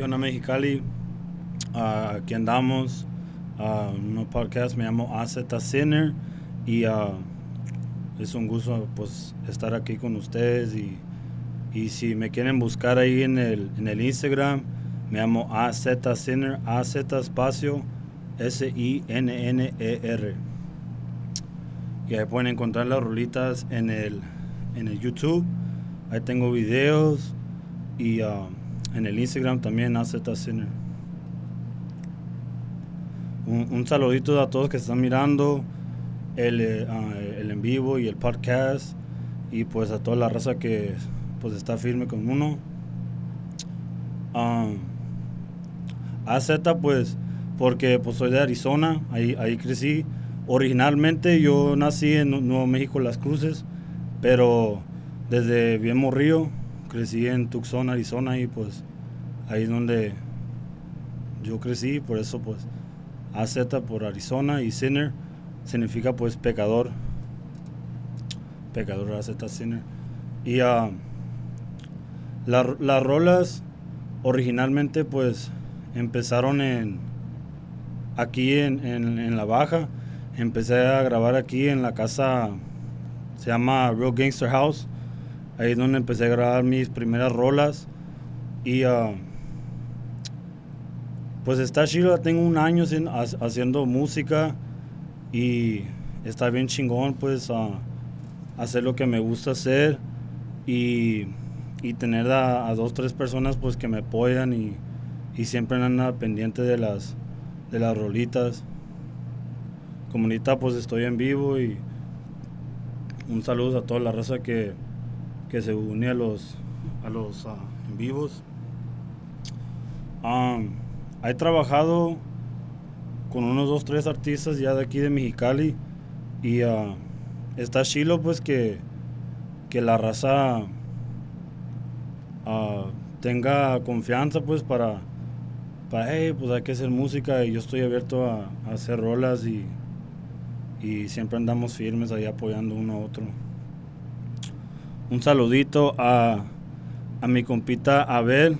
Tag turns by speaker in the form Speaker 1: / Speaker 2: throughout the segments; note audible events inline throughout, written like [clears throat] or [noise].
Speaker 1: ¿Qué onda Mexicali? Ah, aquí andamos. Uh, un me llamo AZ Sinner y ah, es un gusto pues estar aquí con ustedes y, y, si me quieren buscar ahí en el, en el Instagram me llamo AZ Sinner, AZ espacio S-I-N-N-E-R y ahí pueden encontrar las rolitas en el, en el YouTube ahí tengo videos y en el Instagram también AZ Sinner un, saludito a todos que están mirando el, eh, ah, el, en vivo y el podcast y pues a toda la raza que pues está firme con uno. Um, AZ pues porque pues soy de Arizona, ahí, ahí crecí. Originalmente yo nací en Nuevo México, Las Cruces, pero desde bien morrío crecí en Tucson, Arizona y pues ahí es donde yo crecí, por eso pues AZ por Arizona y Sinner significa pues pecador. Pecador AZ Sinner. Y uh, las rolas originalmente pues empezaron en aquí en, en, la baja. Empecé a grabar aquí en la casa, se llama Real Gangster House. Ahí es donde empecé a grabar mis primeras rolas. Y uh, pues está chido, tengo un año haciendo música y está bien chingón pues hacer lo que me gusta hacer y, tener a, dos, tres personas pues que me apoyan y, siempre andan pendiente de las, de las rolitas. Como pues estoy en vivo y un saludo a toda la raza que, se une a los, a los ah, en vivos. He trabajado con unos dos, tres artistas ya de aquí de Mexicali y uh, está chilo pues que, que la raza uh, tenga confianza pues para, para, hey, pues hay que hacer música y yo estoy abierto a, hacer rolas y, y siempre andamos firmes ahí apoyando uno a otro. Un saludito a, a mi compita Abel,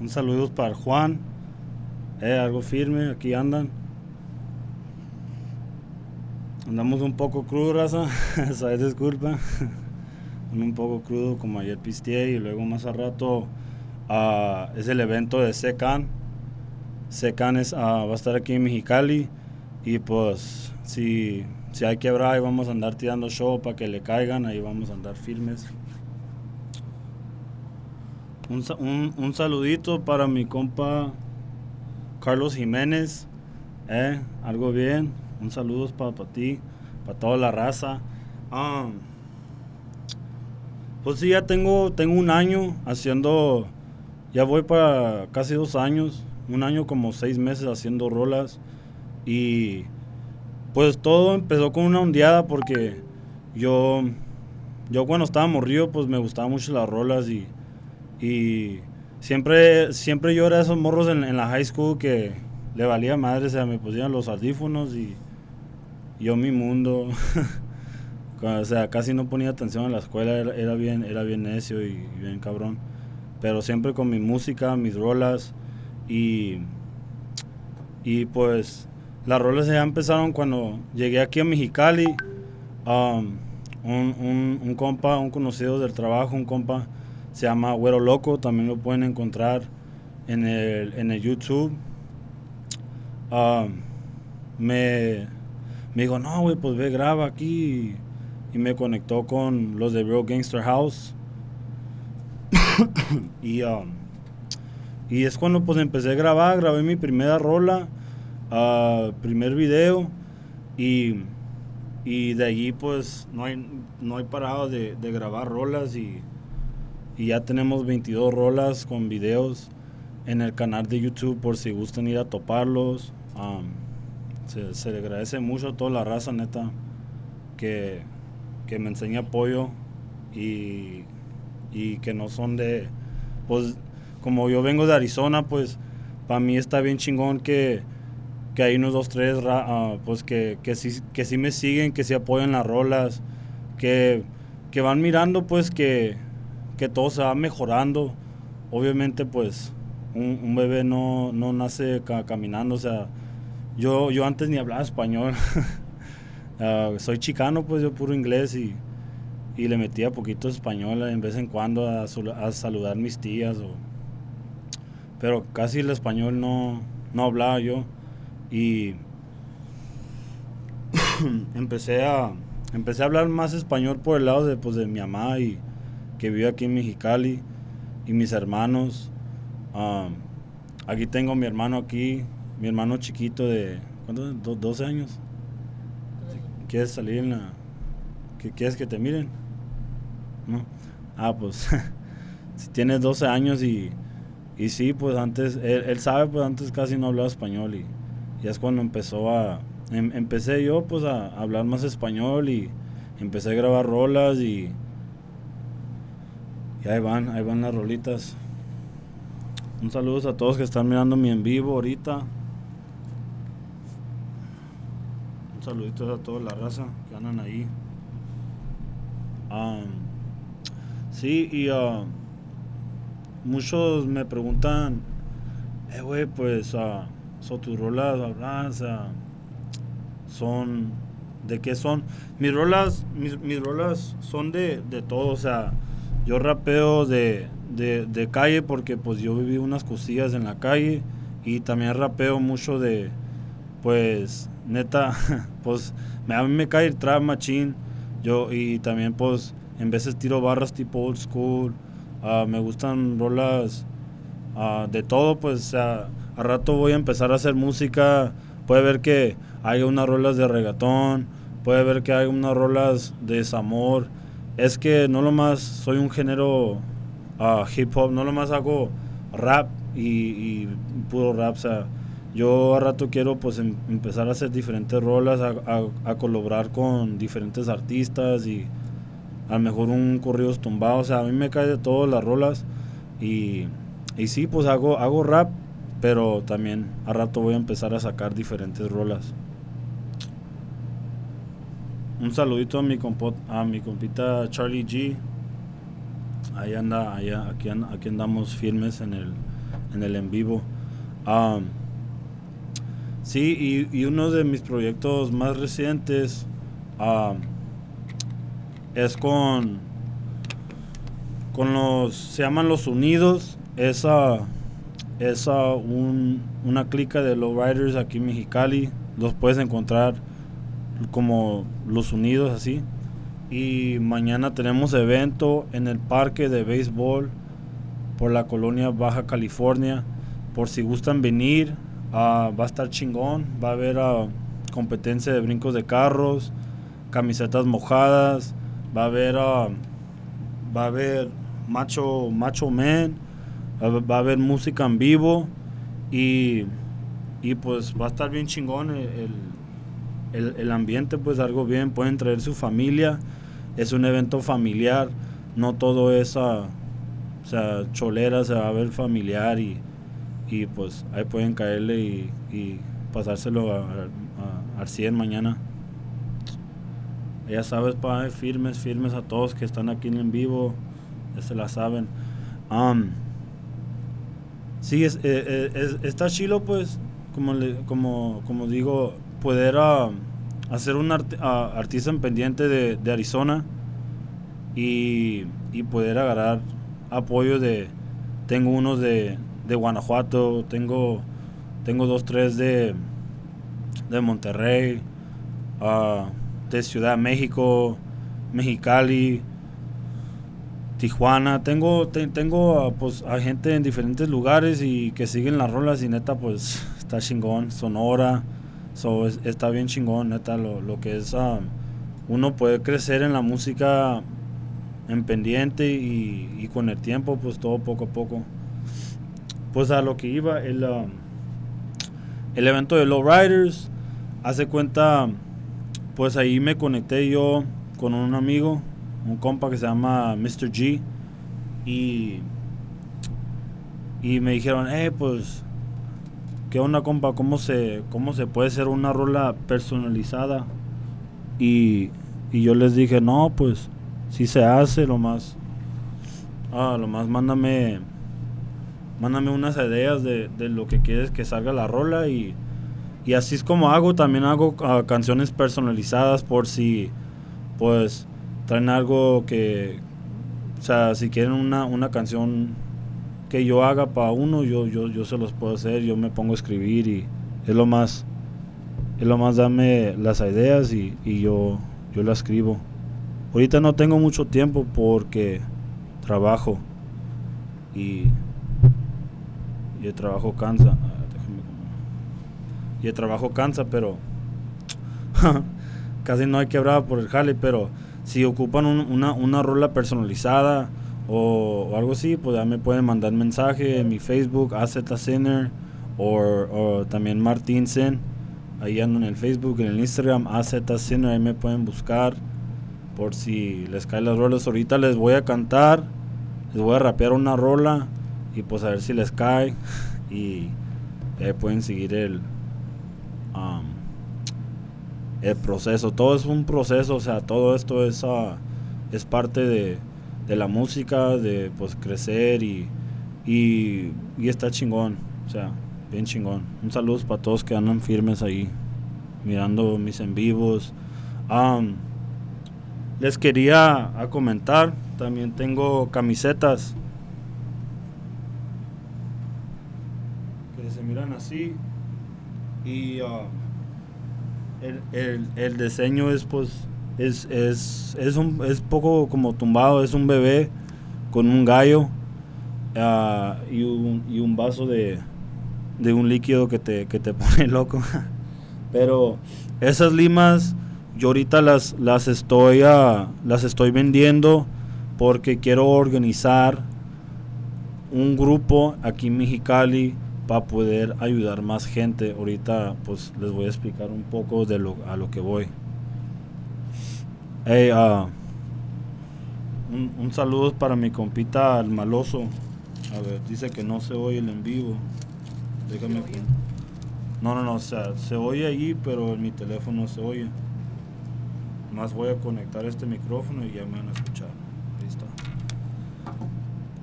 Speaker 1: un saludo para Juan eh, algo firme, aquí andan. Andamos un poco crudo, raza, [laughs] sabes disculpa. [laughs] un poco crudo como ayer pisteé y luego más a rato uh, es el evento de Secan. Secan es, uh, va a estar aquí en Mexicali y pues si, si hay quebrar ahí vamos a andar tirando show para que le caigan, ahí vamos a andar firmes. Un, un, un saludito para mi compa Carlos Jiménez, eh, algo bien. Un saludo para ti, para toda la raza. Um, pues sí, ya tengo, tengo un año haciendo, ya voy para casi dos años, un año como seis meses haciendo rolas. Y pues todo empezó con una ondeada porque yo, yo cuando estaba morrido, pues me gustaban mucho las rolas y, y Siempre, siempre yo era esos morros en, la high school que le valía madre, o sea, me pusieron los audífonos y yo mi mundo. [laughs] o sea, casi no ponía atención a la escuela, era, bien, era bien necio y, bien cabrón. Pero siempre con mi música, mis rolas y, y pues las rolas ya empezaron cuando llegué aquí a Mexicali. Um, un, compa, un conocido del trabajo, un compa, se llama Güero Loco, también lo pueden encontrar en el, en el YouTube. Ah, me, me dijo, no, güey, pues ve, graba aquí. Y, me conectó con los de Real Gangster House. [coughs] y, um, y es cuando pues empecé a grabar, grabé mi primera rola, uh, primer video. Y, y de allí pues no hay, no hay parado de, grabar rolas y y ya tenemos 22 rolas con videos en el canal de YouTube por si gustan ir a toparlos. se, le agradece mucho a toda la raza, neta, que, me enseña apoyo y, que no son de... Pues como yo vengo de Arizona, pues para mí está bien chingón que, hay unos dos, tres, uh, pues que, que, sí, que sí me siguen, que sí apoyan las rolas, que, que van mirando pues que que todo se va mejorando. Obviamente pues un, bebé no, no nace caminando, o sea, yo, yo antes ni hablaba español. [laughs] Ah, soy chicano, pues yo puro inglés y, y le metía poquito español en vez en cuando a, a saludar mis tías. O, pero casi el español no, no hablaba yo. Y [coughs] empecé a empecé a hablar más español por el lado de, pues, de mi mamá y que vive aquí en Mexicali y mis hermanos. Aquí tengo mi hermano aquí, mi hermano chiquito de, ¿cuántos? 12 años. ¿Quieres salir en la... ¿Quieres que te miren? ¿No? Ah, pues [laughs] si tienes 12 años y, y sí, pues antes, él, sabe, pues antes casi no hablaba español y ya es cuando empezó a, em, empecé yo pues a, hablar más español y empecé a grabar rolas y, y ahí van, ahí van las rolitas. Un saludo a todos que están mirando mi en vivo ahorita. Un saludito a toda la raza que andan ahí. sí, y uh, muchos me preguntan, eh, güey, pues, uh, son tus rolas, son, ¿de qué son? Mis rolas, mis, mis son de, de todo, o sea, yo rapeo de, de, calle porque pues yo viví unas cosillas en la calle y también rapeo mucho de, pues, neta, [laughs] pues a mí me cae el trap machine, yo y también pues en veces tiro barras tipo old school, uh, me gustan rolas uh, de todo, pues a rato voy a empezar a hacer música, puede ver que hay unas rolas de reggaetón, puede ver que hay unas rolas de desamor, es que no lo más soy un género hip hop, no nomás hago rap y, puro rap, o sea, yo a rato quiero pues em, empezar a hacer diferentes rolas, a, colaborar con diferentes artistas y a lo mejor un corrido tumbado, o sea, a mí me cae de todas las rolas y, y sí, pues hago, hago rap, pero también a rato voy a empezar a sacar diferentes rolas. Un saludito a mi, a mi compita Charlie G, ahí anda, allá, aquí, aquí andamos firmes en el en, el en vivo. sí, y, uno de mis proyectos más recientes es con, con los, se llaman Los Unidos, esa es un, una clica de lowriders aquí en Mexicali, los puedes encontrar como Los Unidos así. Y mañana tenemos evento en el parque de béisbol por la colonia Baja California. Por si gustan venir, ah, va a estar chingón. Va a haber ah, competencia de brincos de carros, camisetas mojadas. Va a haber, ah, va a haber macho, macho man. Va a haber música en vivo. Y, y pues va a estar bien chingón el, el, ambiente, pues algo bien. Pueden traer su familia es un evento familiar, no todo es sea, cholera, se va a ver familiar y, y pues ahí pueden caerle y, pasárselo a, al 100 mañana. Ya sabes, pa, firmes, firmes a todos que están aquí en vivo, ya se la saben. Um, sí, es, eh, eh, es, está chilo, pues, como, le, como, como digo, poder... Uh, hacer un artista en pendiente de, Arizona y, poder agarrar apoyo de tengo unos de, Guanajuato tengo tengo dos tres de de Monterrey ah, de Ciudad de México Mexicali Tijuana tengo tengo pues a gente en diferentes lugares y que siguen las rolas y neta pues [laughs] está chingón Sonora So, está bien chingón, neta, lo, lo que es... Um, uno puede crecer en la música en pendiente y, con el tiempo, pues todo poco a poco. Pues a lo que iba, el, um, el evento de Low Riders, hace cuenta, pues ahí me conecté yo con un amigo, un compa que se llama Mr. G, y, y me dijeron, eh, pues ¿Qué onda, compa? ¿Cómo se, cómo se puede hacer una rola personalizada? Y, yo les dije, no, pues, si se hace, lo más. Ah, lo más, mándame. mándame unas ideas de, lo que quieres que salga la rola y, y así es como hago. También hago ah, canciones personalizadas por si, pues, traen algo que, o sea, si quieren una, una canción que yo haga para uno, yo, yo, yo se los puedo hacer, yo me pongo a escribir y es lo más, es lo más dame las ideas y, y yo, yo la escribo. Ahorita no tengo mucho tiempo porque trabajo y, y el trabajo cansa. Ah, y el trabajo cansa, pero [laughs] casi no hay quebrada por el jale, pero si ocupan una, una rola personalizada o, algo así, pues ya me pueden mandar mensaje en mi Facebook, AZ o, también Martín Ahí ando en el Facebook, en el Instagram, AZ ahí me pueden buscar por si les caen las rolas. Ahorita les voy a cantar, les voy a rapear una rola y pues a ver si les cae [laughs] y pueden seguir el, um, el proceso. Todo es un proceso, o sea, todo esto es, uh, es parte de, de, la música, de pues crecer y, y, está chingón, o sea, bien chingón. Un saludo para todos que andan firmes ahí, mirando mis en vivos. Les quería comentar, también tengo camisetas que se miran así y uh, el, el, diseño es pues es, es, es, un, es poco como tumbado, es un bebé con un gallo uh, y, un, y un vaso de, de un líquido que te, que te [laughs] pone loco. Pero esas limas yo ahorita las, las, estoy, uh, las estoy vendiendo porque quiero organizar un grupo aquí en Mexicali para poder ayudar más gente. Ahorita pues les voy a explicar un poco de lo, a lo que voy. Hey, uh, un, un, saludo para mi compita el maloso. A ver, dice que no se oye el en vivo. Déjame. No, no, no, o sea, se oye allí, pero en mi teléfono se oye. Más voy a conectar este micrófono y ya me van a escuchar. Ahí está.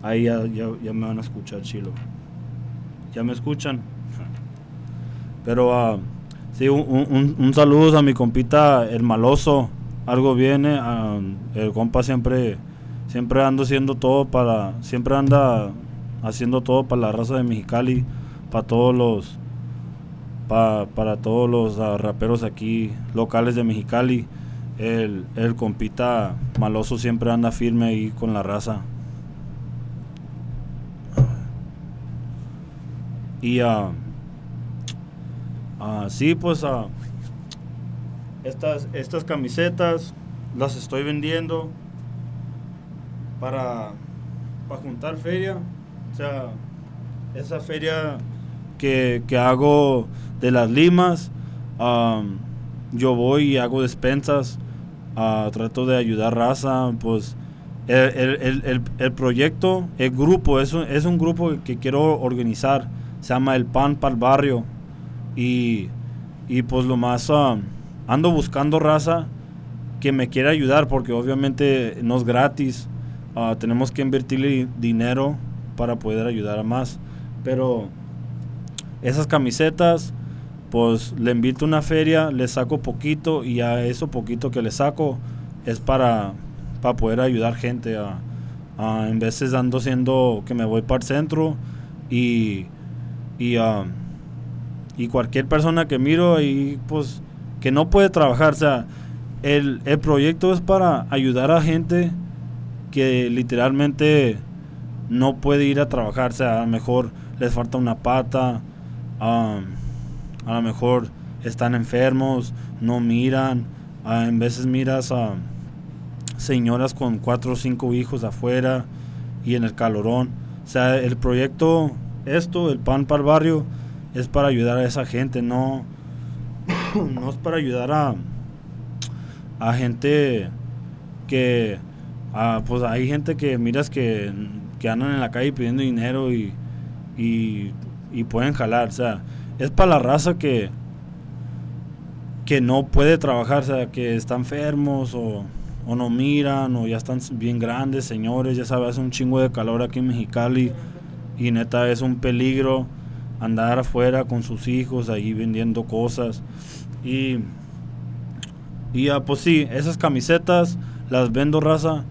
Speaker 1: Ahí ya, ya, me van a escuchar chilo. ¿Ya me escuchan? Pero uh, sí, un, un, saludo a mi compita el maloso. Algo viene. Ah, el compa siempre, siempre ando haciendo todo para. Siempre anda haciendo todo para la raza de Mexicali. Para todos los. para todos los ah, raperos aquí locales de Mexicali el, el compita maloso siempre anda firme ahí con la raza. Y uh, uh, pues uh, estas, estas camisetas las estoy vendiendo para, para juntar feria. O sea, esa feria que, que hago de las limas, yo voy y hago despensas trato de ayudar raza, pues el, el, proyecto, el grupo, es es un grupo que quiero organizar, se llama El Pan para el Barrio. Y, y pues lo más, ah, ando buscando raza que me quiera ayudar porque obviamente no es gratis, ah, tenemos que invertirle dinero para poder ayudar a más, pero esas camisetas, pues le invito a una feria, le saco poquito y a eso poquito que le saco es para, para poder ayudar gente a, en veces ando siendo que me voy para el centro y y, y cualquier persona que miro y pues que no puede trabajar, o sea, el, el proyecto es para ayudar a gente que literalmente no puede ir a trabajar, o sea, a lo mejor les falta una pata, a lo mejor están enfermos, no miran, ah, en veces miras a señoras con cuatro o cinco hijos afuera y en el calorón. O sea, el proyecto, esto, el pan para el barrio, es para ayudar a esa gente, no, no es para ayudar a, a gente que, pues hay gente que miras que, que andan en la calle pidiendo dinero y, y, pueden jalar, o sea, es para la raza que, que no puede trabajar, o sea, que están enfermos o, no miran o ya están bien grandes, señores, ya sabes, hace un chingo de calor aquí en Mexicali y neta es un peligro andar afuera con sus hijos ahí vendiendo cosas. Y y pues sí esas camisetas las vendo raza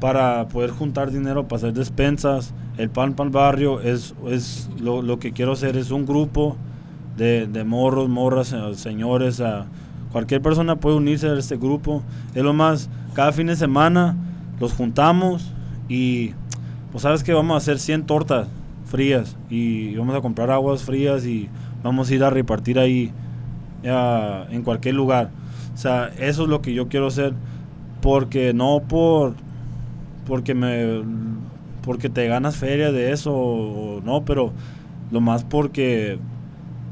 Speaker 1: para poder juntar dinero para hacer despensas. El pan pan barrio es, es lo, lo que quiero hacer es un grupo de, de morros morras eh, señores a cualquier persona puede unirse a este grupo. Es lo más cada fin de semana los juntamos y pues sabes que vamos a hacer 100 tortas frías y vamos a comprar aguas frías y vamos a ir a repartir ahí en cualquier lugar. O sea, eso es lo que yo quiero hacer porque no por porque me porque te ganas feria de eso no, pero lo más porque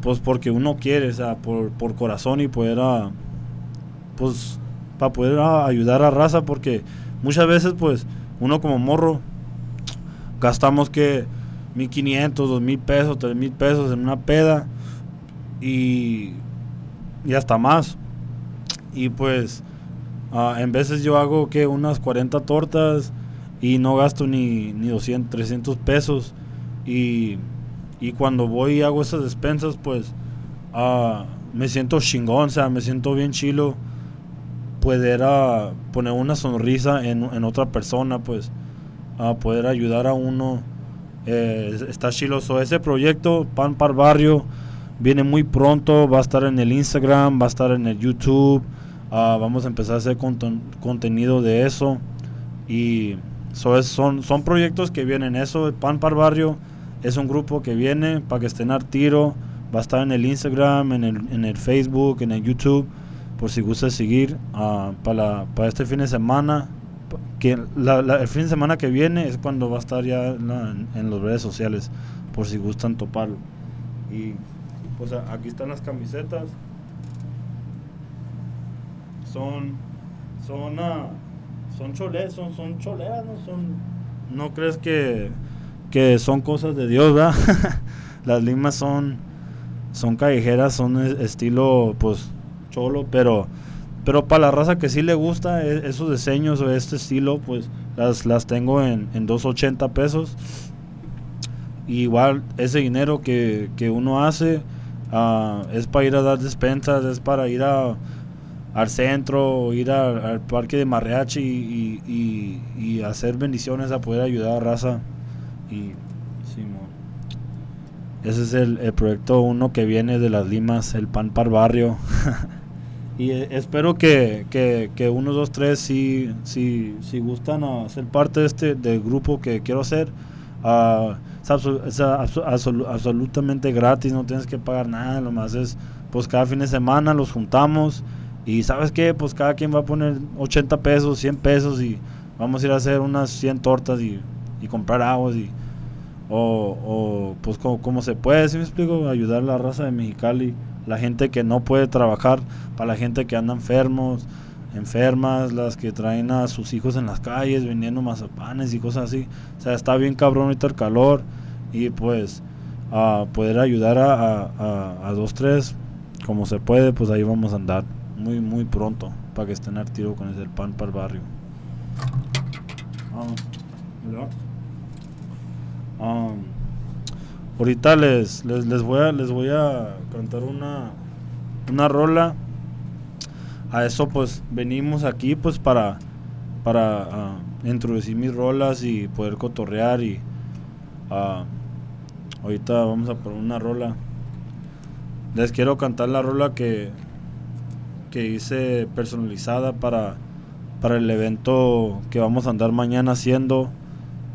Speaker 1: pues porque uno quiere, o sea, por, por corazón y poder a, pues para poder a ayudar a raza porque muchas veces pues uno como morro gastamos que 1500, 2000 pesos, 3000 pesos en una peda y, y hasta más. Y pues ah, en veces yo hago que unas 40 tortas y no gasto ni, ni 200, 300 pesos. Y, y cuando voy y hago esas despensas, pues ah, me siento chingón, o sea, me siento bien chilo poder ah, poner una sonrisa en, en otra persona, pues a poder ayudar a uno. Eh, está chiloso. Ese proyecto, Pan para Barrio, viene muy pronto. Va a estar en el Instagram, va a estar en el YouTube. Ah, vamos a empezar a hacer contenido de eso. Y son, son proyectos que vienen. Eso, Pan para Barrio, es un grupo que viene para que estén al tiro. Va a estar en el Instagram, en el, en el Facebook, en el YouTube. Por si gusta seguir uh, para, para este fin de semana que el fin de semana que viene es cuando va a estar ya en, en las redes sociales, por si gustan toparlo. Y pues aquí están las camisetas. Son, son, uh, son choleras, son, son choleras, ¿no? Son, no crees que, que son cosas de Dios, ¿verdad? [laughs] las limas son, son callejeras, son estilo, pues, cholo, pero pero para la raza que sí le gusta e, esos diseños o este estilo, pues las, las tengo en, en 280 pesos. igual ese dinero que, que uno hace uh, es para ir a dar despensas, es para ir a, al centro, ir al parque de mariachi y, y, y, hacer bendiciones a poder ayudar a raza. Y ese es el, el proyecto uno que viene de las limas, el pan para barrio. [laughs] Y eh, espero que, que, que dos, tres, si, si, si gustan a ser parte de este del grupo que quiero hacer. Uh, es, absolutamente gratis, no tienes que pagar nada, lo más es, pues cada fin de semana los juntamos. Y sabes qué, pues cada quien va a poner 80 pesos, 100 pesos y vamos a ir a hacer unas 100 tortas y, y comprar aguas y o, o pues como, como, se puede, si me explico, ayudar a la raza de Mexicali la gente que no puede trabajar, para la gente que anda enfermos, enfermas, las que traen a sus hijos en las calles vendiendo mazapanes y cosas así. O sea, está bien cabrón ahorita el calor y pues a poder ayudar a, a, dos, tres, como se puede, pues ahí vamos a andar muy, muy pronto para que estén al tiro con ese pan para el barrio. Um, Ahorita les, les, voy a les voy a cantar una, una rola. A eso pues venimos aquí pues para para ah, introducir mis rolas y poder cotorrear y uh, ahorita vamos a poner una rola. Les quiero cantar la rola que que hice personalizada para para el evento que vamos a andar mañana haciendo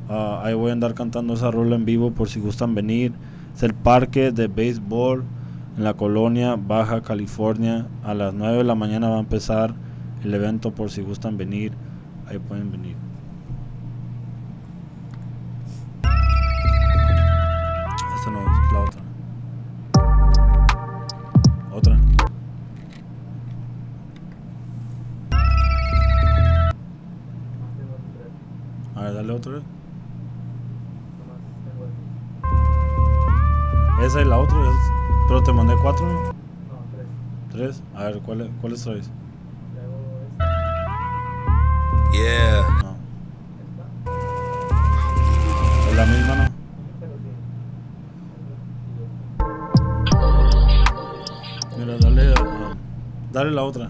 Speaker 1: Ah, ahí voy a andar cantando esa rola en vivo por si gustan venir. Es el parque de béisbol en la colonia Baja California. A las 9 de la mañana va a empezar el evento por si gustan venir. Ahí pueden venir. Esta no es la otra. Otra. A ver, dale otra vez. cuatro? No, tres. ¿Tres? A ver, ¿cuáles cuál traes? Este. Yeah. No. ¿Es la misma, no? Mira, dale, ah, dale la otra.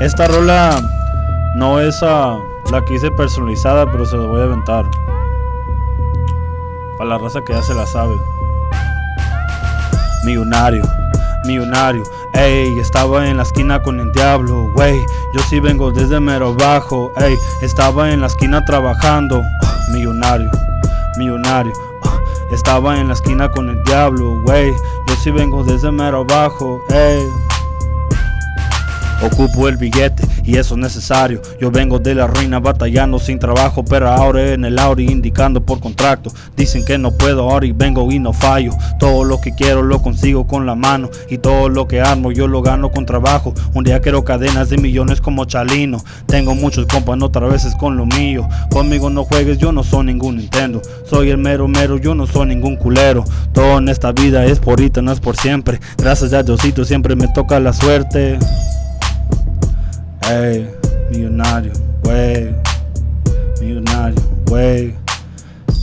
Speaker 1: Esta rola no es uh, la que hice personalizada, pero se la voy a aventar. Para la raza que ya se la sabe. Millonario, millonario. Ey, estaba en la esquina con el diablo, wey. Yo sí vengo desde mero bajo, ey. Estaba en la esquina trabajando, millonario, millonario. Estaba en la esquina con el diablo, wey. Yo sí vengo desde mero bajo, ey. Ocupo el billete y eso es necesario. Yo vengo de la ruina batallando sin trabajo, pero ahora en el Audi indicando por contrato. Dicen que no puedo ahora y vengo y no fallo. Todo lo que quiero lo consigo con la mano y todo lo que armo yo lo gano con trabajo. Un día quiero cadenas de millones como Chalino. Tengo muchos compas, no otra veces con lo mío. Conmigo no juegues, yo no soy ningún Nintendo. Soy el mero mero, yo no soy ningún culero. Todo en esta vida es por ahorita, no es por siempre. Gracias a Diosito siempre me toca la suerte. Ey, millonario, wey. Millonario, wey.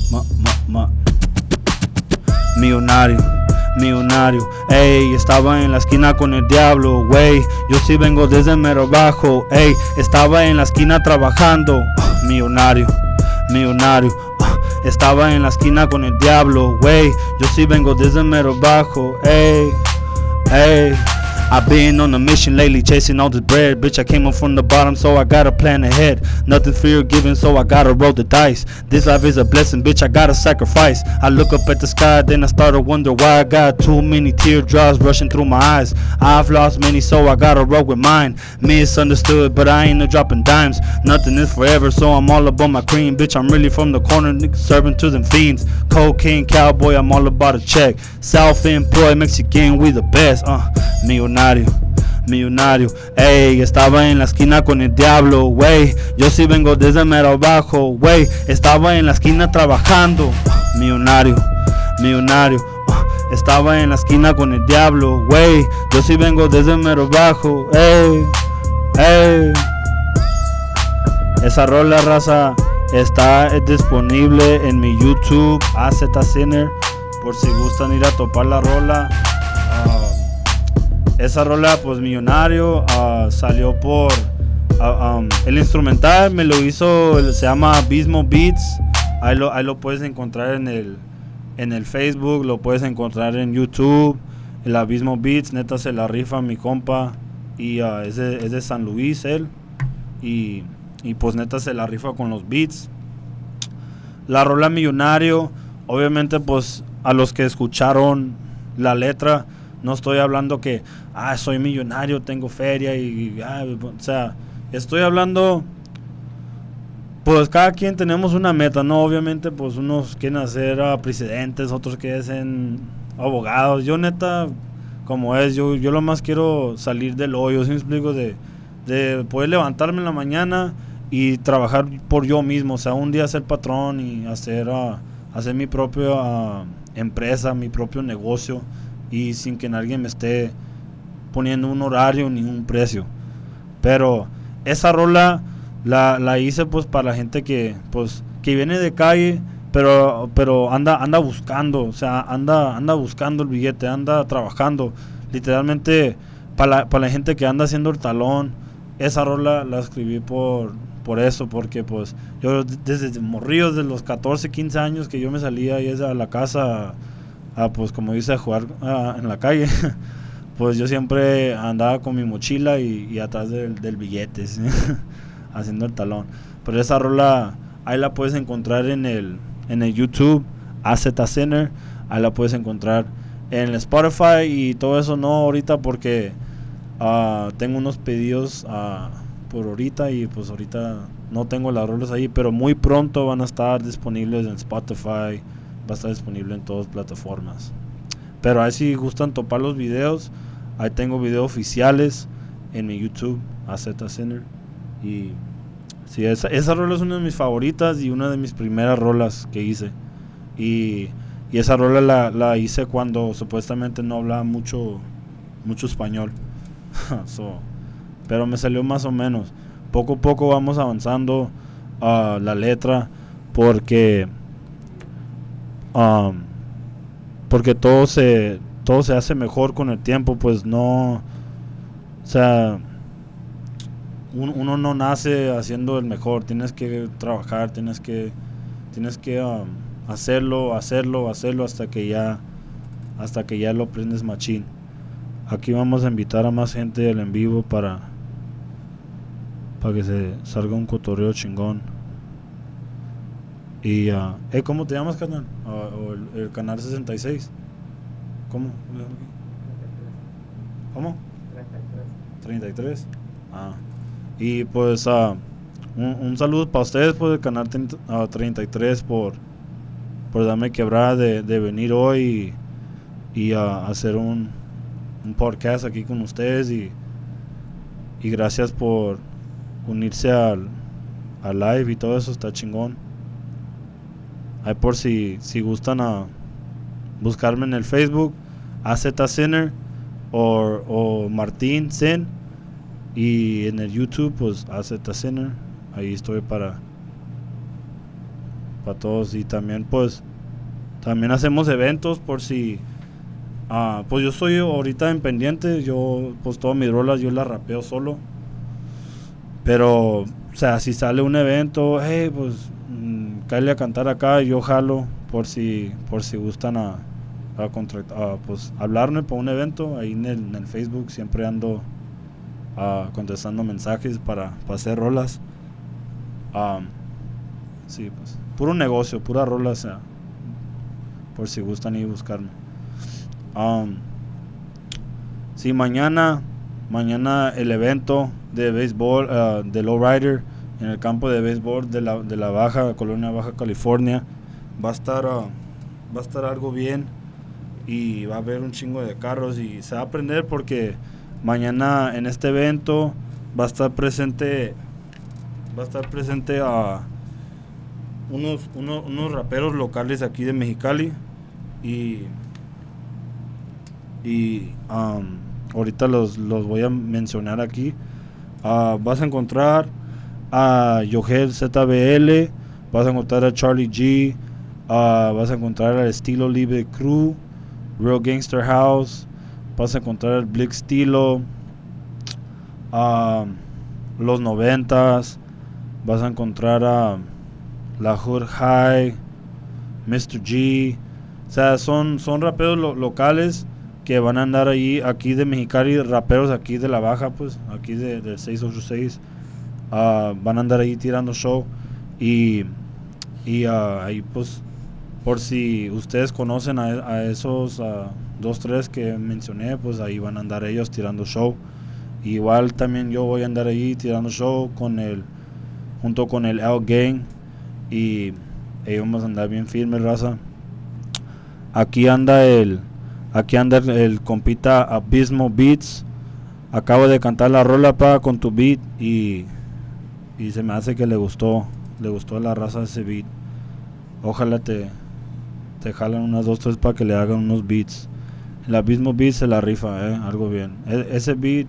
Speaker 1: Ma, ma, ma. Millonario, millonario. Ey, estaba en la esquina con el diablo, wey. Yo sí vengo desde mero bajo, ey. Estaba en la esquina trabajando, millonario, millonario. Estaba en la esquina con el diablo, wey. Yo sí vengo desde mero bajo, ey, ey. I've been on a mission lately, chasing all this bread. Bitch, I came up from the bottom, so I gotta plan ahead. Nothing fear given, so I gotta roll the dice. This life is a blessing, bitch, I gotta sacrifice. I look up at the sky, then I start to wonder why I got too many teardrops rushing through my eyes. I've lost many, so I gotta roll with mine. Misunderstood, but I ain't no dropping dimes. Nothing is forever, so I'm all about my cream. Bitch, I'm really from the corner, serving to them fiends. Cocaine cowboy, I'm all about a check. Self employed Mexican, we the best. Uh, millonario, millonario. Ey, estaba en la esquina con el diablo, wey. Yo sí vengo desde mero abajo, wey. Estaba en la esquina trabajando, millonario, millonario. Estaba en la esquina con el diablo, wey. Yo sí vengo desde mero abajo, ey, ey. Esa rola raza está disponible en mi YouTube, AZ Sinner, por si gustan ir a topar la rola. Esa rola, pues millonario, uh, salió por uh, um, el instrumental, me lo hizo, se llama Abismo Beats. Ahí lo, ahí lo puedes encontrar en el, en el Facebook, lo puedes encontrar en YouTube. El Abismo Beats, neta se la rifa mi compa. Y es de, es de San Luis él. Y y pues neta se la rifa con los beats. La rola Millonario, obviamente pues a los que escucharon la letra, no estoy hablando que, ah, soy millonario, tengo feria y, ah, o sea, estoy hablando, pues cada quien tenemos una meta, ¿no? Obviamente pues unos quieren hacer a presidentes, otros quieren abogados. Yo neta, como es, yo, yo lo más quiero salir del hoyo, si me explico? De, de poder levantarme en la mañana y trabajar por yo mismo, o sea, un día ser patrón y hacer, uh, hacer mi propia empresa, mi propio negocio y sin que nadie me esté poniendo un horario ni un precio. Pero esa rola la, la hice pues para la gente que pues que viene de calle, pero pero anda anda buscando, o sea, anda anda buscando el billete, anda trabajando. Literalmente para la, para la gente que anda haciendo el talón, esa rola la escribí por por eso, porque pues yo desde morríos de los 14, 15 años que yo me salía ahí a la casa, a, pues como dice, a jugar en la calle, [laughs] pues yo siempre andaba con mi mochila y, atrás del, billete, [laughs] haciendo el talón. Pero esa rola, ahí la puedes encontrar en el, en el YouTube, AZ Center, ahí la puedes encontrar en el Spotify y todo eso no ahorita porque uh, tengo unos pedidos por ahorita y pues ahorita no tengo las rolas ahí, pero muy pronto van a estar disponibles en Spotify, va a estar disponible en todas plataformas. Pero ahí si gustan topar los videos, ahí tengo videos oficiales en mi YouTube, AZ Center. Y sí, esa, esa rola es una de mis favoritas y una de mis primeras rolas que hice. Y, y esa rola la, la, hice cuando supuestamente no hablaba mucho, mucho español. [laughs] so, pero me salió más o menos. Poco a poco vamos avanzando uh, la letra porque porque todo se todo se hace mejor con el tiempo, pues no O sea, uno no nace haciendo el mejor, tienes que trabajar, tienes que, tienes que hacerlo, hacerlo, hacerlo hasta que ya, hasta que ya lo aprendes machín. Aquí vamos a invitar a más gente del en vivo para, para que se salga un cotorreo chingón. Y, uh, eh, ¿cómo te llamas, canal? o el, canal 66. ¿Cómo? ¿Cómo? 33. 33. Ah. Y pues uh, un, saludo para ustedes por el canal 33 por, por darme quebrada de, venir hoy y, hacer un, un, podcast aquí con ustedes y, y gracias por unirse al, al live y todo eso está chingón. Por si, si gustan a buscarme en el Facebook, AZ Sinner o, o Martín Sin y en el YouTube, pues AZ Center. Ahí estoy para, para todos. Y también, pues, también hacemos eventos por si. Ah, pues yo soy ahorita en pendiente. Yo, pues, todas mis rolas yo las rapeo solo. Pero, o sea, si sale un evento, hey, pues, mmm, a cantar acá. Yo jalo por si, por si gustan a, a, pues, hablarme para un evento. Ahí en el, Facebook siempre ando contestando mensajes para, hacer rolas. sí, pues, puro negocio, pura rola, por si gustan ir a buscarme. sí, mañana, mañana el evento de béisbol, uh, de lowrider en el campo de béisbol de la, de la Baja, Colonia Baja California, va a estar, uh, va a estar algo bien y va a haber un chingo de carros y se va a aprender porque Mañana en este evento va a estar presente va a estar presente a unos, unos, raperos locales aquí de Mexicali y y ahorita los, voy a mencionar aquí. Uh, vas a encontrar a Yogel ZBL, vas a encontrar a Charlie G, uh, vas a encontrar al Estilo Libre Crew, Real Gangster House, vas a encontrar el Blick Stilo, a los noventas, vas a encontrar a la Hood High, Mr. G, o sea, son, son raperos locales que van a andar ahí, aquí de Mexicali, raperos aquí de la baja, pues, aquí de, del 686, uh, van a andar ahí tirando show y, y uh, ahí pues, por si ustedes conocen a, esos... Uh, dos, tres que mencioné, pues ahí van a andar ellos tirando show. Igual también yo voy a andar ahí tirando show con el, junto con el L Gang y ahí vamos a andar bien firme, raza. Aquí anda el, aquí anda el, compita Abismo Beats. Acabo de cantar la rola pa con tu beat y, y se me hace que le gustó, le gustó la raza ese beat. Ojalá te, te jalan unas dos tres para que le hagan unos beats. El Abismo Beat se la rifa, eh, algo bien. E, ese beat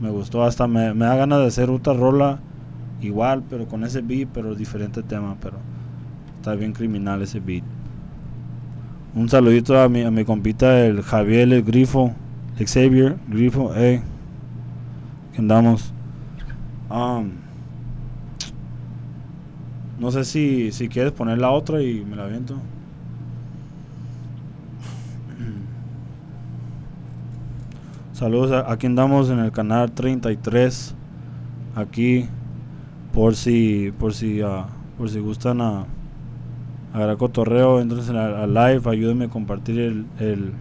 Speaker 1: me gustó, hasta me, da ganas de hacer otra rola igual, pero con ese beat, pero diferente tema, pero está bien criminal ese beat. Un saludito a mi, a mi compita, el Javier, el Grifo, Xavier, Grifo, eh, que andamos. Um, no sé si, si quieres poner la otra y me la aviento. [clears throat] Saludos, aquí andamos en el canal 33. Aquí por si por si uh, por si gustan a agarrar cotorreo, entren al live, ayúdenme a compartir el, el,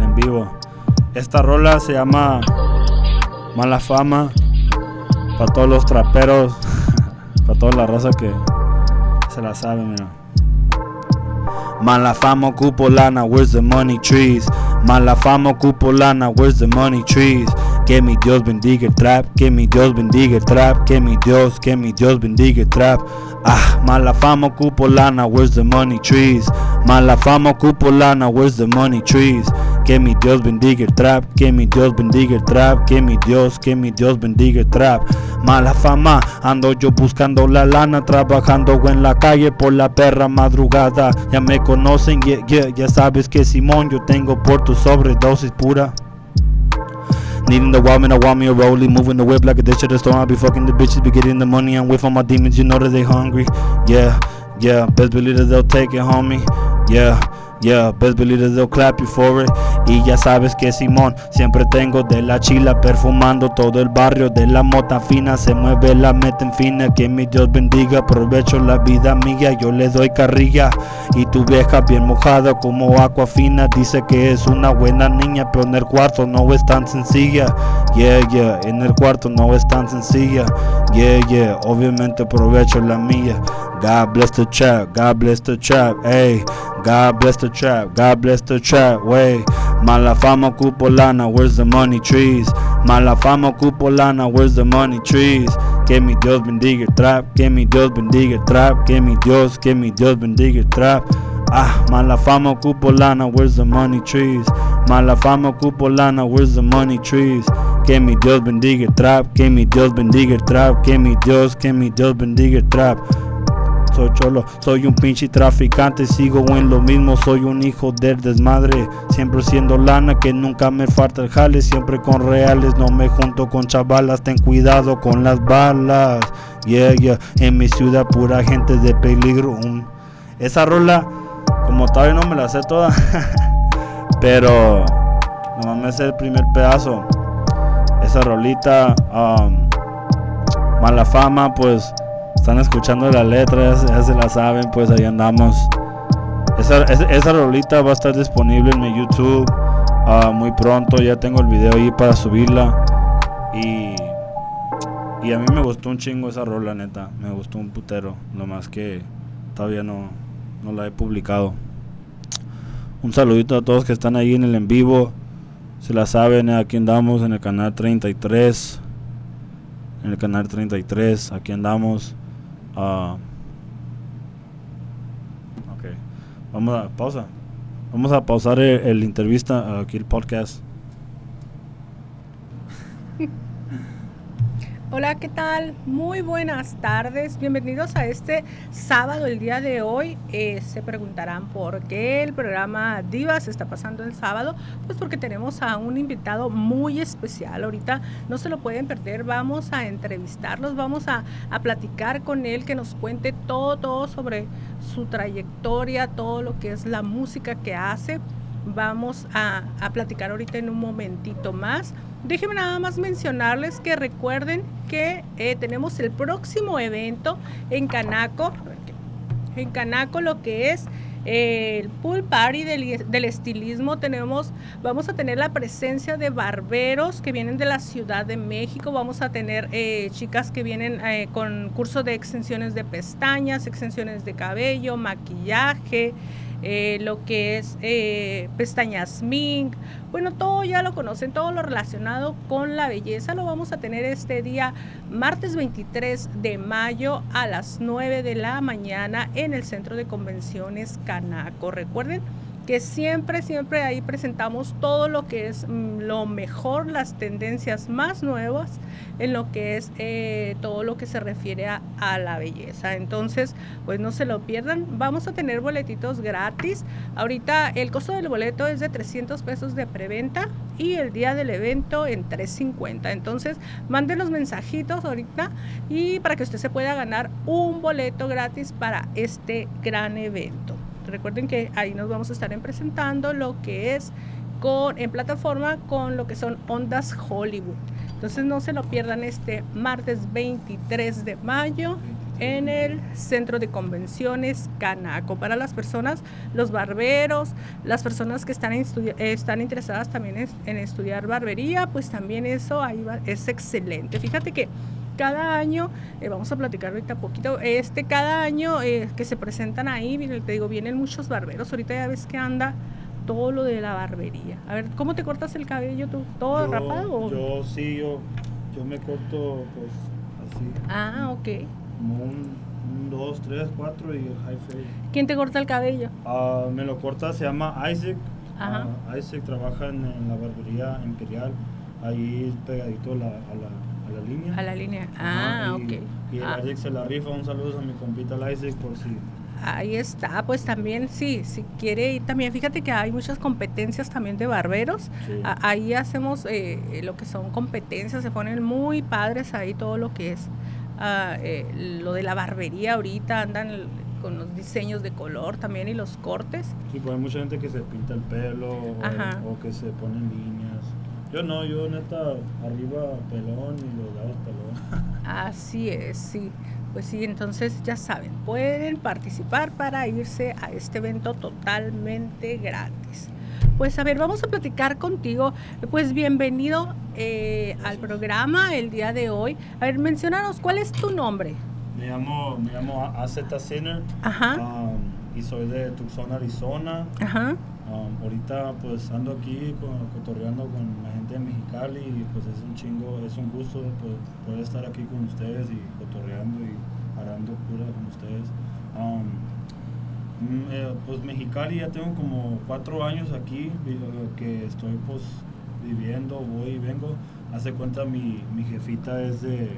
Speaker 1: en vivo. Esta rola se llama Mala Fama para todos los traperos, [laughs] para toda la raza que se la sabe, mira. Mala fama where's the money trees? Mala fama where's the money trees? Que mi Dios bendiga el trap, que mi Dios bendiga el trap, que mi Dios, que mi Dios bendiga el trap. Ah, mala fama where's the money trees? Mala fama where's the money trees? Que mi Dios bendiga el trap, que mi Dios bendiga el trap, que mi Dios, que mi Dios bendiga el trap. Mala fama, ando yo buscando la lana, trabajando en la calle por la perra madrugada. Ya me conocen, ya sabes que Simón yo tengo por tu sobredosis pura. Needing the woman, I want me a rollie. Moving the whip like a dish at the store. I be fucking the bitches, be getting the money. I'm with all my demons, you know that they hungry. Yeah, yeah, best believe that they'll take it, homie. Yeah. Yeah, best believe they'll clap you for it. Y ya sabes que Simón siempre tengo de la chila perfumando todo el barrio de la mota fina. Se mueve la meta en fina. Que mi Dios bendiga. Aprovecho la vida mía. Yo le doy carrilla. Y tu vieja bien mojada como agua fina. Dice que es una buena niña, pero en el cuarto no es tan sencilla. Yeah, yeah, en el cuarto no es tan sencilla. Yeah, yeah, obviamente aprovecho la mía. God bless the trap, God bless the trap, hey. God bless the trap, God bless the trap, way. Mala fama cupolana, where's the money trees? Mala fama cupolana, where's the money trees? Que mi Dios bendiga trap, que mi Dios bendiga trap, que mi Dios, que mi Dios bendiga trap. Ah, mala fama cupolana, where's the money trees? Mala fama cupolana, where's the money trees? Que mi Dios bendiga trap, que mi Dios bendiga trap, que mi Dios, que mi Dios bendiga trap soy cholo, soy un pinche traficante, sigo en lo mismo, soy un hijo del desmadre, siempre siendo lana, que nunca me falta el jale, siempre con reales, no me junto con chavalas, ten cuidado con las balas, yeah, yeah, en mi ciudad pura gente de peligro, esa rola, como todavía no me la sé toda, [laughs] pero no me sé el primer pedazo, esa rolita, um, mala fama, pues están escuchando la letra, ya, se la saben, pues ahí andamos. Esa, esa, rolita va a estar disponible en mi YouTube uh, muy pronto. Ya tengo el video ahí para subirla. Y, y a mí me gustó un chingo esa rola, neta. Me gustó un putero. Lo más que todavía no, no la he publicado. Un saludito a todos que están ahí en el en vivo. Se la saben, aquí andamos en el canal 33. En el canal 33, aquí andamos. Uh, ok. Vamos a pausa. Vamos a pausar el, el entrevista aquí el podcast. [laughs]
Speaker 2: Hola, ¿qué tal? Muy buenas tardes. Bienvenidos a este sábado, el día de hoy. Eh, se preguntarán por qué el programa Divas está pasando el sábado. Pues porque tenemos a un invitado muy especial. Ahorita no se lo pueden perder. Vamos a entrevistarlos, vamos a, a platicar con él, que nos cuente todo, todo sobre su trayectoria, todo lo que es la música que hace. Vamos a, a platicar ahorita en un momentito más. Déjenme nada más mencionarles que recuerden que eh, tenemos el próximo evento en Canaco, en Canaco lo que es eh, el pool party del, estilismo. Tenemos, vamos a tener la presencia de barberos que vienen de la Ciudad de México, vamos a tener eh, chicas que vienen con curso de extensiones de pestañas, extensiones de cabello, maquillaje, eh, lo que es eh, pestañas mink, bueno, todo ya lo conocen, todo lo relacionado con la belleza lo vamos a tener este día, martes 23 de mayo a las 9 de la mañana en el Centro de Convenciones Canaco. Recuerden que siempre, siempre ahí presentamos todo lo que es mm, lo mejor, las tendencias más nuevas en lo que es eh, todo lo que se refiere a, la belleza. Entonces, pues no se lo pierdan. Vamos a tener boletitos gratis. Ahorita el costo del boleto es de 300 pesos de preventa y el día del evento en 350. Entonces, manden los mensajitos ahorita y para que usted se pueda ganar un boleto gratis para este gran evento. Recuerden que ahí nos vamos a estar presentando lo que es con, en plataforma con lo que son Ondas Hollywood. Entonces no se lo pierdan este martes 23 de mayo en el Centro de Convenciones Canaco. Para las personas, los barberos, las personas que están, están interesadas también en, estudiar barbería, pues también eso ahí es excelente. Fíjate que cada año, eh, vamos a platicar ahorita poquito, este cada año eh, que se presentan ahí, te digo, vienen muchos barberos, ahorita ya ves que anda todo lo de la barbería. A ver, ¿cómo te cortas el cabello tú? ¿Todo rapado?
Speaker 1: Yo sí, yo, yo me corto pues así.
Speaker 2: Ah, ok.
Speaker 1: Como un, dos, tres, cuatro y high fade.
Speaker 2: ¿Quién te corta el cabello?
Speaker 1: Ah, me lo corta, se llama Isaac. Ajá. Ah, Isaac trabaja en, la barbería imperial, ahí pegadito a la la línea.
Speaker 2: A la línea. Ah, ok.
Speaker 1: Y el
Speaker 2: ah.
Speaker 1: se la rifa. Un saludo a mi compita Isaac por si.
Speaker 2: Ahí está, pues también sí, si quiere ir también, fíjate que hay muchas competencias también de barberos. ahí hacemos eh, lo que son competencias, se ponen muy padres ahí todo lo que es ah, eh, lo de la barbería ahorita, andan con los diseños de color también y los cortes.
Speaker 1: Sí, pues hay mucha gente que se pinta el pelo o, que se ponen líneas. Yo no, yo neta arriba pelón y los lados pelón. [laughs]
Speaker 2: Así es, sí. Pues sí, entonces ya saben, pueden participar para irse a este evento totalmente gratis. Pues a ver, vamos a platicar contigo. Pues bienvenido eh, al programa el día de hoy. A ver, mencionanos, ¿cuál es tu nombre?
Speaker 1: Me llamo, me llamo AZ Sinner. Ajá. Um, y soy de Tucson, Arizona. Ajá. Um, ahorita pues ando aquí cotorreando con la gente de Mexicali y pues es un chingo, es un gusto pues, poder estar aquí con ustedes y cotorreando y harando cura con ustedes. Um, mm, eh, pues Mexicali ya tengo como cuatro años aquí que estoy pues viviendo, voy y vengo. Hace cuenta mi, mi jefita es de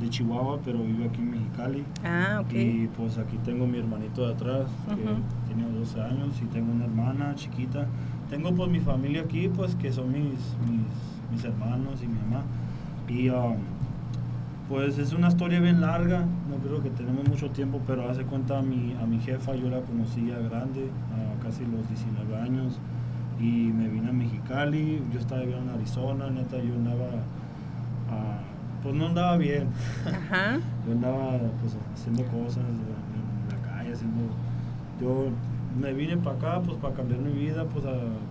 Speaker 1: de Chihuahua, pero vive aquí en Mexicali.
Speaker 2: Ah, ok.
Speaker 1: Y pues aquí tengo mi hermanito de atrás, que tiene 12 años, y tengo una hermana chiquita. Tengo pues mi familia aquí, pues que son mis, mis, hermanos y mi mamá. Y um, pues es una historia bien larga, no creo que tenemos mucho tiempo, pero hace cuenta a mi, a mi jefa, yo la conocí ya grande, a casi los 19 años, y me vine a Mexicali, yo estaba viviendo en Arizona, neta, yo andaba... a pues no andaba bien. Ajá. [laughs] yo andaba pues haciendo cosas en la calle, haciendo... Yo me vine para acá pues para cambiar mi vida, pues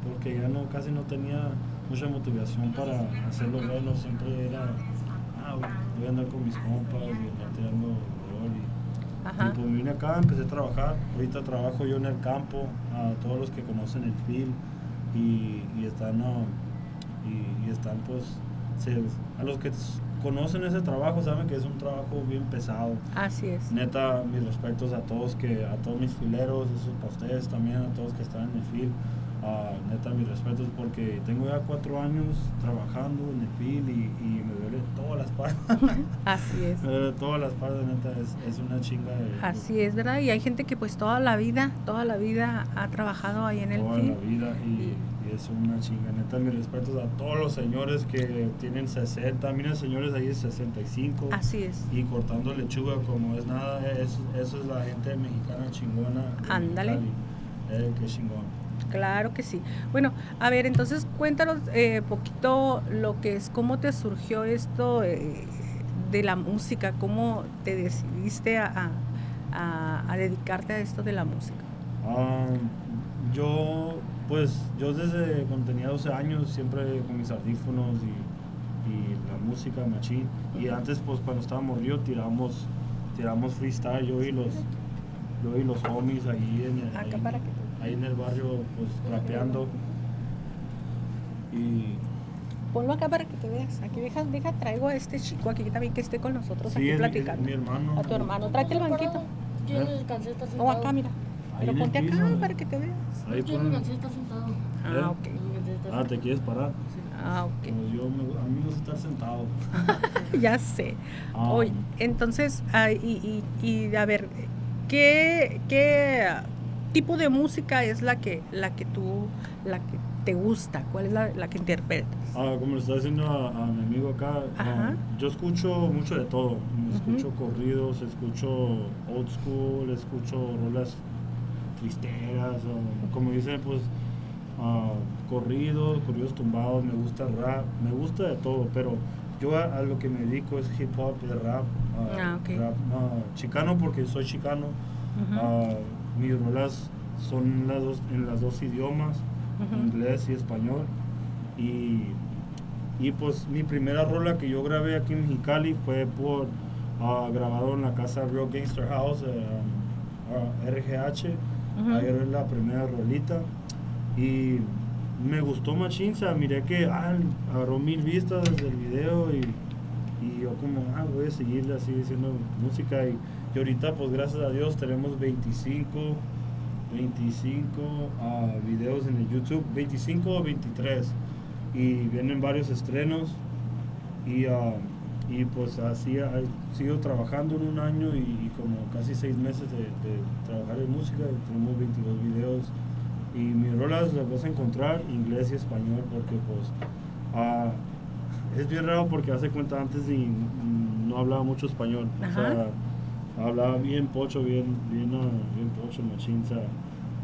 Speaker 1: porque ya no casi no tenía mucha motivación para hacerlo bueno, siempre era, ah, voy a andar con mis compas y andar tirando rol y, Ajá. y pues vine acá, empecé a trabajar, ahorita trabajo yo en el campo, a todos los que conocen el film y, y están, y, y, están pues, a los que conocen ese trabajo saben que es un trabajo bien pesado.
Speaker 2: Así es.
Speaker 1: Neta, mis respetos a todos que a todos mis fileros, eso para ustedes también, a todos que están en el fil. Uh, neta, mis respetos porque tengo ya cuatro años trabajando en el fil y, y me duele todas las partes. [laughs]
Speaker 2: Así es.
Speaker 1: me duele todas las partes, neta, es, es una chinga. De,
Speaker 2: Así es, ¿verdad? Y hay gente que pues toda la vida, toda la vida ha trabajado ahí en el
Speaker 1: fil. Toda la vida y es una chinga. Neta, mis respetos a todos los señores que tienen 60. Miren, señores, ahí es 65.
Speaker 2: Así es.
Speaker 1: Y cortando lechuga como es nada. Es, eso es la gente mexicana chingona.
Speaker 2: Ándale.
Speaker 1: Eh, qué chingón.
Speaker 2: Claro que sí. Bueno, a ver, entonces cuéntanos eh, poquito lo que es, cómo te surgió esto eh, de la música, cómo te decidiste a, a, dedicarte a esto de la música.
Speaker 1: Ah, yo pues yo desde cuando tenía 12 años, siempre con mis audífonos y, y la música machín. Y antes, pues cuando estábamos río, tiramos, tiramos freestyle, yo y los, yo y los homies ahí en el, ahí, en el barrio, pues rapeando. Y
Speaker 2: ponlo acá para que te veas. Aquí deja, deja, traigo a este chico aquí también que esté con nosotros
Speaker 1: aquí
Speaker 2: platicando.
Speaker 1: mi hermano.
Speaker 2: A tu hermano. Tráete el banquito. O oh, acá, mira. Pero ponte acá para que te veas.
Speaker 1: Ahí
Speaker 2: pon...
Speaker 1: sentado.
Speaker 2: Ah, ok.
Speaker 1: Ah, ¿te quieres parar?
Speaker 2: Ah, ok.
Speaker 1: yo a mí me gusta estar sentado. [laughs]
Speaker 2: ya sé. Ah. Oye, entonces, ah, y, y, y, a ver, ¿qué, ¿qué tipo de música es la que, la que tú, la que te gusta? ¿Cuál es la, la que interpretas?
Speaker 1: Ah, como le estaba diciendo a, mi amigo acá, yo escucho mucho de todo. Escucho corridos, escucho old school, escucho rolas tristeras, o como dicen, pues uh, corridos, corridos tumbados, me gusta rap, me gusta de todo, pero yo a, lo que me dedico es hip hop, de rap,
Speaker 2: ah,
Speaker 1: rap chicano porque soy chicano, mis rolas son las dos, en las dos idiomas, inglés y español, y, y, pues mi primera rola que yo grabé aquí en Mexicali fue por grabado en la casa Real Gangster House, eh, RGH, Ahí era la primera rolita. Y me gustó machín, miré que ah, agarró mil vistas desde el video y, y, yo como, ah, voy a seguirle así diciendo música y, y ahorita pues gracias a Dios tenemos 25, 25 uh, videos en el YouTube, 25 o 23 y vienen varios estrenos. Y uh, y pues así sigo trabajando en un año y, como casi seis meses de, trabajar en música, tenemos 22 videos. Y mis rolas las vas a encontrar inglés y español porque pues ah, es bien raro porque hace cuenta antes y no hablaba mucho español, o sea, hablaba bien pocho, bien, bien, ah, bien pocho, machín,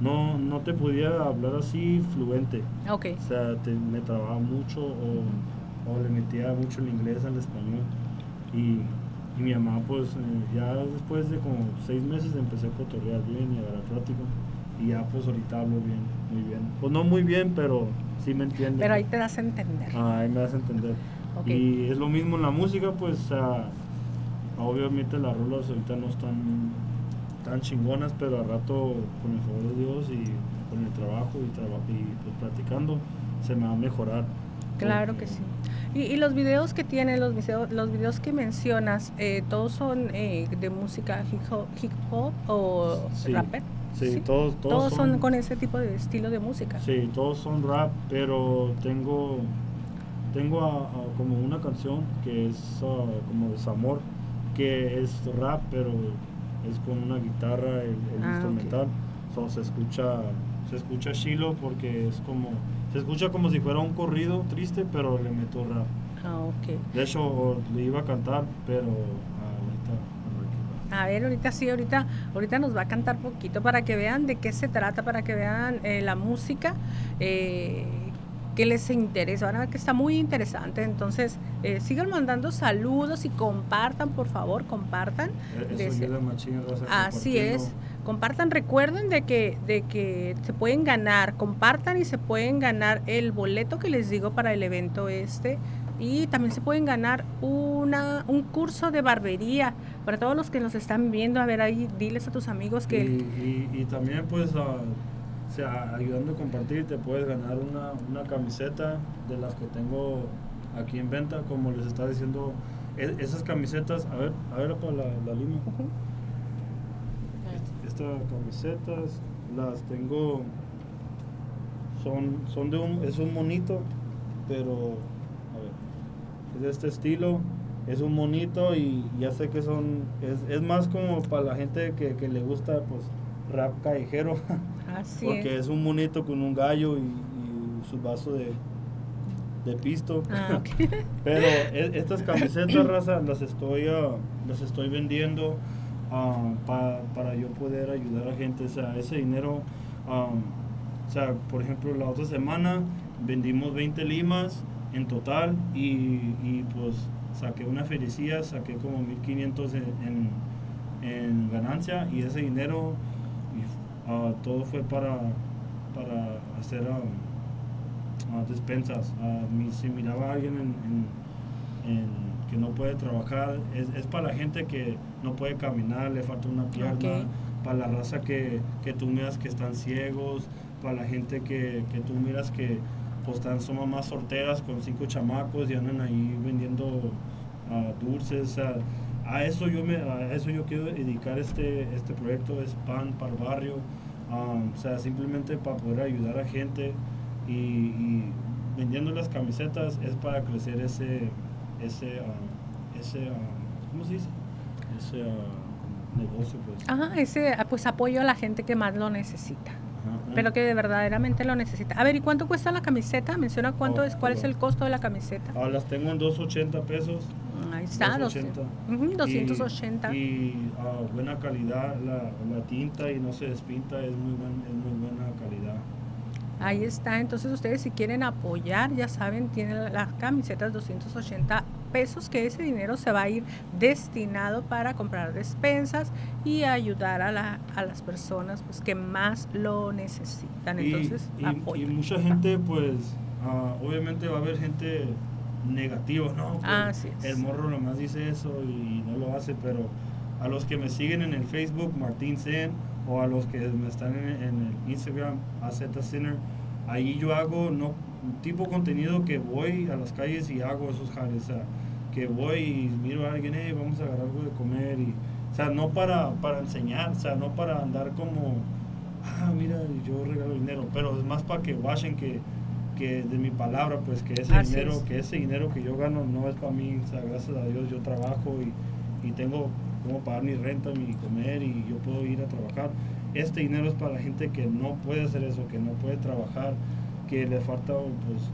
Speaker 1: no, no te podía hablar así fluente.
Speaker 2: Okay.
Speaker 1: O sea, me trababa mucho o o le metía mucho el inglés al español. Y, y mi mamá, pues eh, ya después de como seis meses empecé a cotorrear bien y a agarrar práctico. Y ya pues ahorita hablo bien, muy bien. Pues no muy bien, pero sí me entiende.
Speaker 2: Pero ahí te das a entender.
Speaker 1: Ah, ahí me das a entender. Y es lo mismo en la música, pues obviamente las rolas ahorita no están tan chingonas, pero al rato con el favor de Dios y con el trabajo y, y pues, practicando se me va a mejorar.
Speaker 2: Claro que sí. Y, los videos que tiene, los videos, los videos que mencionas, eh, ¿todos son eh, de música hip hop, hip hop o rap?
Speaker 1: Sí, Todos,
Speaker 2: todos, son, con ese tipo de estilo de música.
Speaker 1: Sí, todos son rap, pero tengo tengo como una canción que es uh, como desamor, que es rap, pero es con una guitarra, el, ah, instrumental. se escucha se escucha chilo porque es como se escucha como si fuera un corrido triste, pero le meto rap.
Speaker 2: Ah, ok.
Speaker 1: De hecho, le iba a cantar, pero ahorita...
Speaker 2: A ver, ahorita sí, ahorita, ahorita nos va a cantar poquito para que vean de qué se trata, para que vean eh, la música. Eh, que les interesa, van a ver que está muy interesante. Entonces, eh, sigan mandando saludos y compartan, por favor, compartan.
Speaker 1: Eso
Speaker 2: Así es compartan, recuerden de que, de que se pueden ganar, compartan y se pueden ganar el boleto que les digo para el evento este y también se pueden ganar una, un curso de barbería para todos los que nos están viendo. A ver, ahí diles a tus amigos que...
Speaker 1: Y, también pues, sea, ayudando a compartir, te puedes ganar una, una, camiseta de las que tengo aquí en venta, como les está diciendo, e, esas camisetas, a ver, a ver para la, la línea. Estas camisetas las tengo son son de un es un monito pero a ver es de este estilo es un monito y ya sé que son es, es más como para la gente que, que, le gusta pues rap callejero [laughs]
Speaker 2: Así
Speaker 1: porque es. un monito con un gallo y, su vaso de, de pisto
Speaker 2: ah, [laughs]
Speaker 1: pero e, [laughs] estas camisetas raza las estoy uh, las estoy vendiendo Um, para yo poder ayudar a gente. O sea, ese dinero, um, o sea, por ejemplo, la otra semana vendimos 20 limas en total y, pues saqué una felicidad, saqué como 1500 en, en, ganancia y ese dinero uh, todo fue para, para hacer um, uh, despensas. Uh, si miraba a alguien en que no puede trabajar, es, es, para la gente que no puede caminar, le falta una pierna, para la raza que, que, tú miras que están ciegos, para la gente que, que tú miras que pues están, son mamás sorteras con cinco chamacos y andan ahí vendiendo uh, dulces. A eso yo me, a eso yo quiero dedicar este, este proyecto, es pan para el barrio, um, o sea, simplemente para poder ayudar a gente y, y vendiendo las camisetas es para crecer ese ese, uh, ese uh, ¿cómo se dice? Ese uh, negocio, pues.
Speaker 2: Ajá, ese pues apoyo a la gente que más lo necesita. Pero que de verdaderamente lo necesita. A ver, ¿y cuánto cuesta la camiseta? Menciona cuánto oh, es, cuál es el costo de la camiseta.
Speaker 1: Ah, las tengo en 280 pesos.
Speaker 2: Está, 280. 280.
Speaker 1: Y, y buena calidad la, la, tinta y no se despinta, es muy, buen, es muy buena calidad.
Speaker 2: Ahí está, entonces ustedes si quieren apoyar, ya saben, tienen las camisetas 280 pesos, que ese dinero se va a ir destinado para comprar despensas y ayudar a, la, a las personas pues, que más lo necesitan. Entonces,
Speaker 1: y, y, mucha gente, pues, ah, obviamente va a haber gente negativa, ¿no?
Speaker 2: Ah,
Speaker 1: el morro nomás dice eso y no lo hace, pero a los que me siguen en el Facebook, Martín Zen, o a los que me están en, el Instagram, AZ Center, ahí yo hago no tipo contenido que voy a las calles y hago esos jales, o sea, que voy y miro a alguien, hey, vamos a agarrar algo de comer y, o sea, no para, para enseñar, o sea, no para andar como, ah, mira, yo regalo dinero, pero es más para que vayan que que de mi palabra, pues que ese dinero, que ese dinero que yo gano no es para mí, o sea, gracias a Dios yo trabajo y, y tengo como pagar mi renta, mi comer y yo puedo ir a trabajar. Este dinero es para la gente que no puede hacer eso, que no puede trabajar, que le falta pues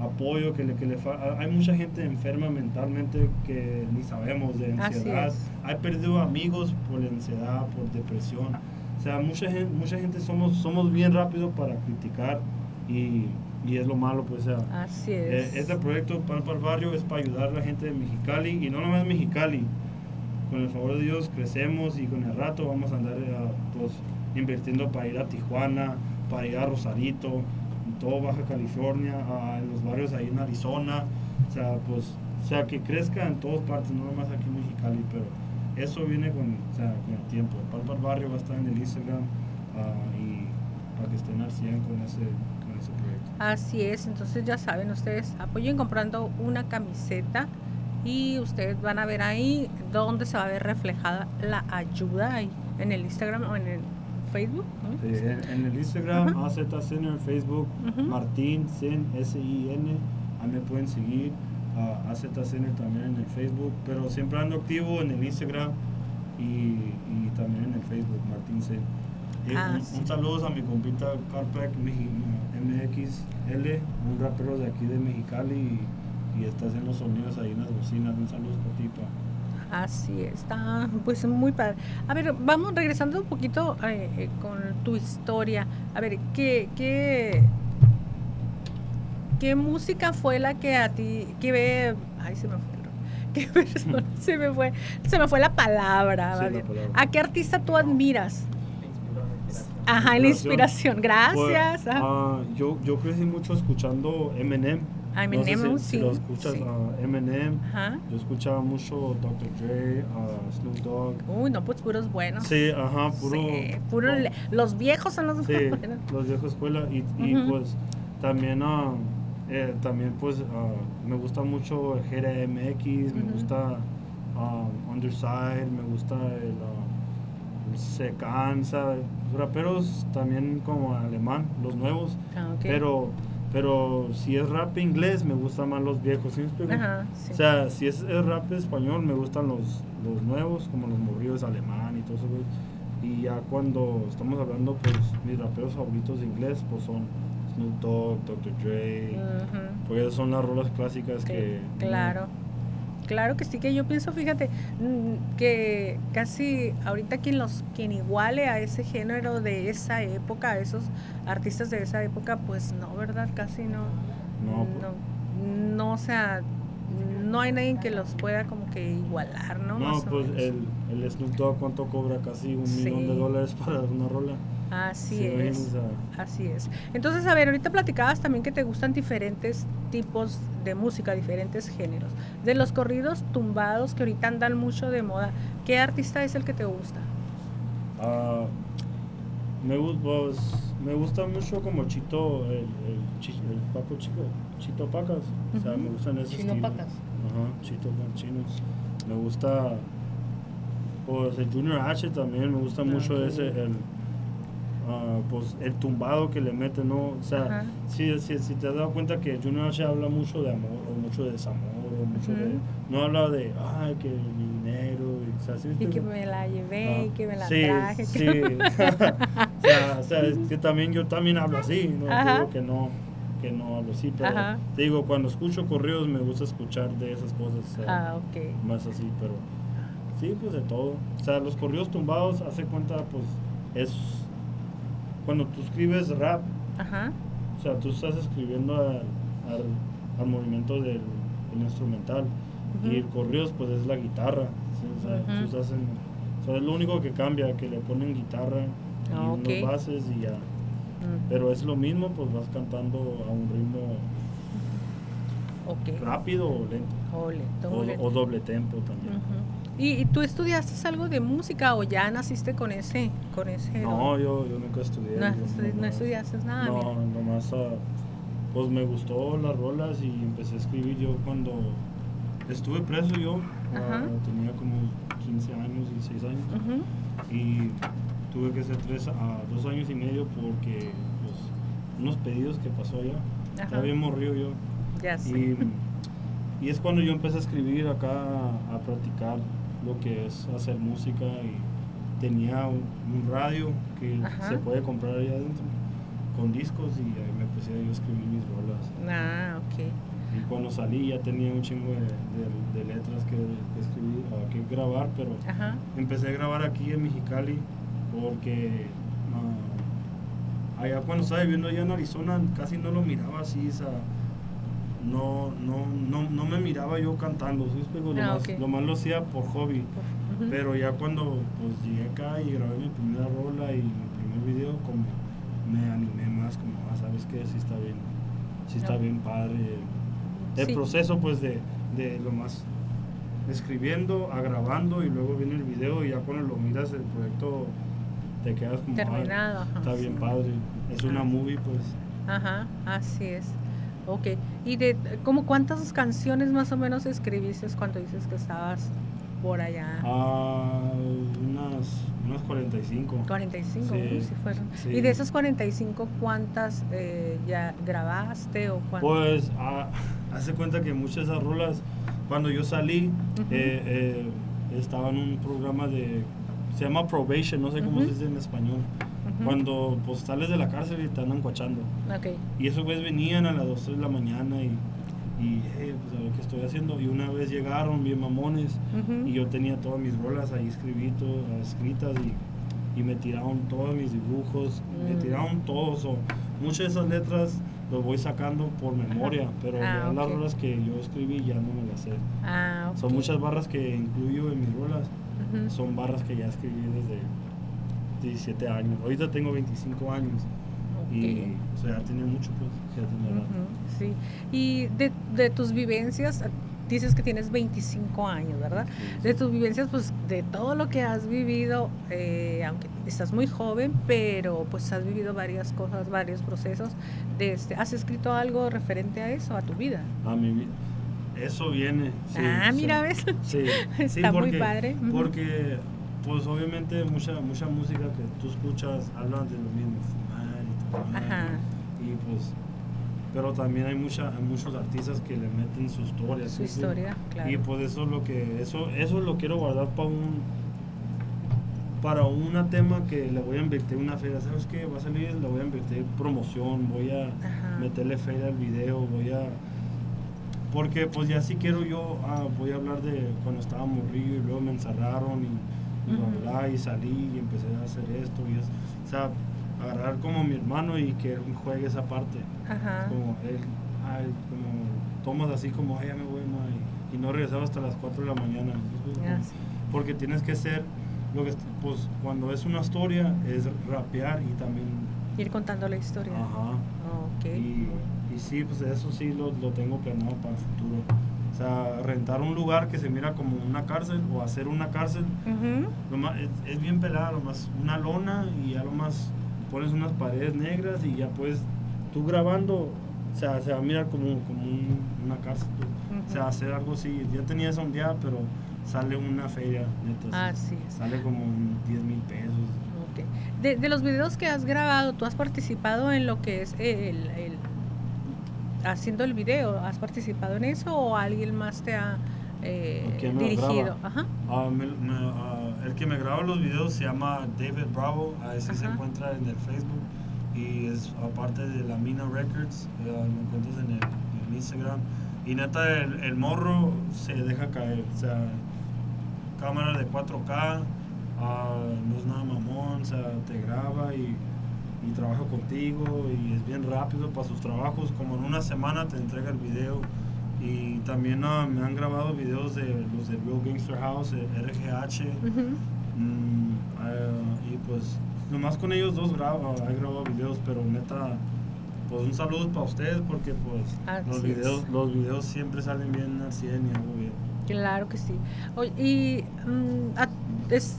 Speaker 1: apoyo, que le, que le hay mucha gente enferma mentalmente que ni sabemos de ansiedad. Hay perdido amigos por ansiedad, por depresión. O sea, mucha gente, mucha gente somos, somos bien rápidos para criticar y, y es lo malo, pues, o sea,
Speaker 2: Así es.
Speaker 1: Eh, este proyecto Pan para el Barrio es para ayudar a la gente de Mexicali y no nomás Mexicali. Con el favor de Dios crecemos y con el rato vamos a andar eh, pues, invirtiendo para ir a Tijuana, para ir a Rosarito, en todo Baja California, en los barrios ahí en Arizona. O sea, pues, o sea, que crezca en todas partes, no nomás aquí en Mexicali, pero eso viene con, o sea, con el tiempo. El Pan para el Barrio va a estar en el Instagram uh, y para que estén al 100 con ese
Speaker 2: Así es, entonces ya saben ustedes, apoyen comprando una camiseta y ustedes van a ver ahí donde se va a ver reflejada la ayuda ahí, en el Instagram o en el Facebook.
Speaker 1: en, el Instagram, uh en el Facebook, Martín Sen, S-I-N, ahí me pueden seguir, uh, AZ también en el Facebook, pero siempre ando activo en el Instagram y, y también en el Facebook, Martín Sen. Ah, un, saludo a mi compita Carpac MXL, un rapero de aquí de Mexicali y, está haciendo sonidos ahí en las bocinas. Un saludo para ti,
Speaker 2: Así está, pues muy padre. A ver, vamos regresando un poquito eh, eh, con tu historia. A ver, ¿qué, qué, qué música fue la que a ti, que ve, ay se me fue, [laughs] ¿Qué persona? [laughs] se me fue, se me fue la palabra. la palabra. ¿A qué artista tú admiras? Ajá, la inspiración. Gracias.
Speaker 1: Pues, ah, yo, yo crecí mucho escuchando Eminem.
Speaker 2: Eminem,
Speaker 1: no
Speaker 2: sé si,
Speaker 1: lo escuchas a Eminem. Ajá. Yo escuchaba mucho Dr. Dre, uh, Snoop Dogg.
Speaker 2: Uy, no, pues puros buenos.
Speaker 1: Sí, ajá, puro. Sí,
Speaker 2: puro los viejos son los
Speaker 1: sí, [laughs] los viejos escuela. Y, y pues también, uh, eh, también pues me gusta mucho el GRMX, me gusta Underside, me gusta el se cansa. Raperos también como alemán, los nuevos. Ah, pero pero si es rap inglés me gustan más los viejos. O sea, si es, rap español me gustan los, los nuevos, como los movidos alemán y todo eso. Y ya cuando estamos hablando, pues mis raperos favoritos de inglés pues son Snoop Dogg, Dr. Dre. Pues son las rolas clásicas que...
Speaker 2: Claro. Claro que sí, que yo pienso, fíjate, mm, que casi ahorita quien los quien iguale a ese género de esa época, a esos artistas de esa época, pues no, ¿verdad? Casi no. No, no, no o sea, no hay nadie que los pueda como que igualar, ¿no?
Speaker 1: No, pues el, el Snoop Dogg, ¿cuánto cobra? Casi un millón de dólares para una rola.
Speaker 2: Así es. Así es. Entonces, a ver, ahorita platicabas también que te gustan diferentes tipos de música, diferentes géneros. De los corridos tumbados que ahorita andan mucho de moda, ¿qué artista es el que te gusta?
Speaker 1: Uh, me, pues, me gusta mucho como Chito, el, el, Paco Chico, Chito Pacas. O sea, me gustan esos
Speaker 2: Chino Pacas.
Speaker 1: Ajá, Chito Chinos. Me gusta, pues el Junior H también, me gusta ah, mucho ese, el Ah, pues el tumbado que le mete, ¿no? O sea, si, si, si, te has dado cuenta que Junior H habla mucho de amor o mucho de desamor o mucho de... No habla de, ay, que mi dinero y, o sea, ¿sí
Speaker 2: y que me la llevé y que me la traje.
Speaker 1: Sí, [laughs] o, sea, o sea, es que también yo también hablo así, no digo que no que no hablo así, pero te digo, cuando escucho correos me gusta escuchar de esas cosas,
Speaker 2: ah, okay.
Speaker 1: más así, pero sí, pues de todo. O sea, los correos tumbados, hace cuenta, pues es cuando tú escribes rap, o sea, tú estás escribiendo al, al, movimiento del, instrumental. Y el corridos pues es la guitarra. O sea, tú estás en, o sea, es lo único que cambia, que le ponen guitarra y ah, unos bases y ya. Pero es lo mismo, pues vas cantando a un ritmo rápido o lento.
Speaker 2: O,
Speaker 1: lento, o, doble tempo. también.
Speaker 2: ¿Y, tú estudiaste algo de música o ya naciste con ese? Con ese
Speaker 1: no, yo, yo nunca estudié.
Speaker 2: No, estudiaste nada.
Speaker 1: No, nomás ah, pues me gustó las rolas y empecé a escribir yo cuando estuve preso yo. Ah, tenía como 15 años, 16 años. Y tuve que hacer tres a dos años y medio porque pues, unos pedidos que pasó allá. Estaba bien morrido yo.
Speaker 2: Ya.
Speaker 1: Y, y es cuando yo empecé a escribir acá, a practicar lo que es hacer música y tenía un, un radio que
Speaker 2: Ajá.
Speaker 1: se puede comprar ahí adentro con discos y ahí me empecé yo a escribir mis rolas.
Speaker 2: Ah, ok.
Speaker 1: Y cuando salí ya tenía un chingo de, de- de letras que, que escribir, que grabar, pero
Speaker 2: Ajá.
Speaker 1: empecé a grabar aquí en Mexicali porque ah, allá cuando estaba viviendo allá en Arizona casi no lo miraba así, o sea, no, no, no, no me miraba yo cantando, ¿sí explico? Lo,
Speaker 2: Ah,
Speaker 1: más, lo más lo hacía por hobby. Pero ya cuando pues llegué acá y grabé mi primera rola y mi primer video, como me animé más, como, ah, ¿sabes qué? Sí está bien, sí está
Speaker 2: Ah.
Speaker 1: bien padre. El
Speaker 2: Sí.
Speaker 1: proceso pues de, de lo más escribiendo a grabando y luego viene el video y ya cuando lo miras el proyecto te quedas como, ah,
Speaker 2: Terminado, ajá,
Speaker 1: está bien padre. Es una movie pues.
Speaker 2: Ajá, así es. Ok. ¿Y de como cuántas canciones más o menos escribiste cuando dices que estabas por allá?
Speaker 1: Ah, unas, unas 45.
Speaker 2: 45,
Speaker 1: Sí,
Speaker 2: uy, sí fueron.
Speaker 1: sí.
Speaker 2: ¿Y de esas 45 cuántas eh, ya grabaste o cuántas?
Speaker 1: Pues ah, [laughs] hace cuenta que muchas de esas rolas, cuando yo salí,
Speaker 2: Ujú.
Speaker 1: eh, eh, estaba en un programa de, se llama probation, no sé cómo se dice en español, Cuando pues sales de la cárcel y te andan cuachando.
Speaker 2: Ok.
Speaker 1: Y esos güeyes venían a las 2 de la mañana y, y "Eh, pues a ver qué estoy haciendo. Y una vez llegaron bien mamones
Speaker 2: Ujú.
Speaker 1: y yo tenía todas mis rolas ahí escribito, escritas y, y me tiraron todos mis dibujos, me
Speaker 2: Mm.
Speaker 1: tiraron todos. o muchas de esas letras los voy sacando por memoria, pero
Speaker 2: Ah,
Speaker 1: ya las rolas que yo escribí ya no me las sé.
Speaker 2: Ah.
Speaker 1: Son muchas barras que incluyo en mis rolas, son barras que ya escribí desde 17 años. Ahorita tengo 25 años y o sea, ya tiene mucho, pues, ya.
Speaker 2: Ujú, Sí. Y de, de tus vivencias, dices que tienes 25 años, ¿verdad? De tus vivencias, pues de todo lo que has vivido, eh, aunque estás muy joven, pero pues has vivido varias cosas, varios procesos. De este, ¿Has escrito algo referente a eso, a tu vida?
Speaker 1: A mi vida. Eso viene. sí,
Speaker 2: ah,
Speaker 1: sí.
Speaker 2: mira, ¿ves?
Speaker 1: Sí, [laughs] sí,
Speaker 2: Está muy padre.
Speaker 1: Porque, pues obviamente mucha mucha música que tú escuchas hablan de lo mismo, fumar y tomar.
Speaker 2: Ajá.
Speaker 1: Y pues, pero también hay mucha hay muchos artistas que le meten su historia.
Speaker 2: Su
Speaker 1: ¿sí?
Speaker 2: historia, claro.
Speaker 1: Y pues eso es lo que, eso, eso lo quiero guardar para un para un tema que le voy a invertir una feria, ¿sabes qué? Va a salir, le voy a invertir promoción, voy a
Speaker 2: Ajá.
Speaker 1: meterle feria al video, voy a porque pues ya sí quiero yo, ah, voy a hablar de cuando estaba morrillo y luego me encerraron y,
Speaker 2: Ujú.
Speaker 1: bla, y salí y empecé a hacer esto y es, o sea, agarrar como mi hermano y que él juegue esa parte,
Speaker 2: Ajá.
Speaker 1: como él, ay, como tomas así como, ay, ya me voy, ma", y, y no regresaba hasta las 4 de la mañana,
Speaker 2: Ah, sí.
Speaker 1: porque tienes que ser, lo que, pues cuando es una historia es rapear y también,
Speaker 2: Ir contando la historia.
Speaker 1: ajá,
Speaker 2: Ok.
Speaker 1: y, y sí, pues eso sí lo, lo tengo planeado para el futuro. Sea, rentar un lugar que se mira como una cárcel o hacer una cárcel, lo más, es, es bien pelada, lo más una lona y ya lo más pones unas paredes negras y ya puedes, tú grabando, o sea, se va a mirar como, como un- una cárcel. pues. O sea, hacer algo así. Ya tenía esa un día, pero sale una feria, neta.
Speaker 2: Así es.
Speaker 1: Sale como un 10 mil pesos.
Speaker 2: Ok. De, de los videos que has grabado, ¿tú has participado en lo que es el, el- haciendo el video? ¿Has participado en eso o alguien más te ha eh,
Speaker 1: ¿Quién me lo
Speaker 2: dirigido? Ajá.
Speaker 1: Ah, me- me- ah, el que me graba los videos se llama David Bravo, ahí sí se
Speaker 2: Ajá.
Speaker 1: encuentra en el Facebook y es aparte de la Mina Records, eh, lo encuentras en el, en el Instagram. Y neta, el, el morro se deja caer, o sea, cámara de 4K, ah, no es nada mamón, o sea, te graba y, y trabaja contigo y es bien rápido para sus trabajos, como en una semana te entrega el video. Y también ah, me han grabado videos de los de Real Gangster House, eh, RGH.
Speaker 2: Ujú.
Speaker 1: mm, ah, y pues, nomás con ellos dos grabo, he grabado videos, pero neta, pues un saludo para ustedes porque pues
Speaker 2: Así
Speaker 1: los
Speaker 2: es.
Speaker 1: videos, los videos siempre salen bien al 100 y algo bien.
Speaker 2: Claro que sí. Y mm, a, es-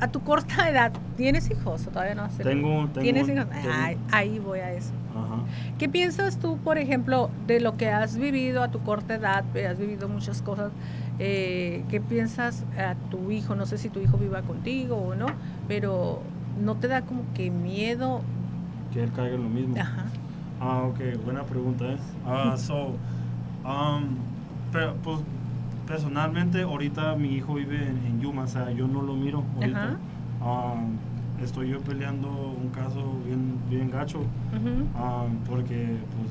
Speaker 2: a tu corta [laughs] edad, ¿tienes hijos o todavía no?
Speaker 1: Tengo, tengo,
Speaker 2: ¿Tienes hijos?
Speaker 1: tengo-
Speaker 2: Ay, ahí voy a eso.
Speaker 1: ajá.
Speaker 2: ¿Qué piensas tú, por ejemplo, de lo que has vivido a tu corta edad? eh, Has vivido muchas cosas. eh, ¿Qué piensas a tu hijo? No sé si tu hijo viva contigo o no, pero ¿no te da como que miedo?
Speaker 1: que él caiga en lo mismo.
Speaker 2: Ajá.
Speaker 1: Ah, ok, buena pregunta, ¿eh? Ah, [laughs] so, um, pe- pues, personalmente, ahorita mi hijo vive en, en Yuma, o sea, yo no lo miro ahorita. Ah, estoy yo peleando un caso bien, bien gacho, ah, porque, pues,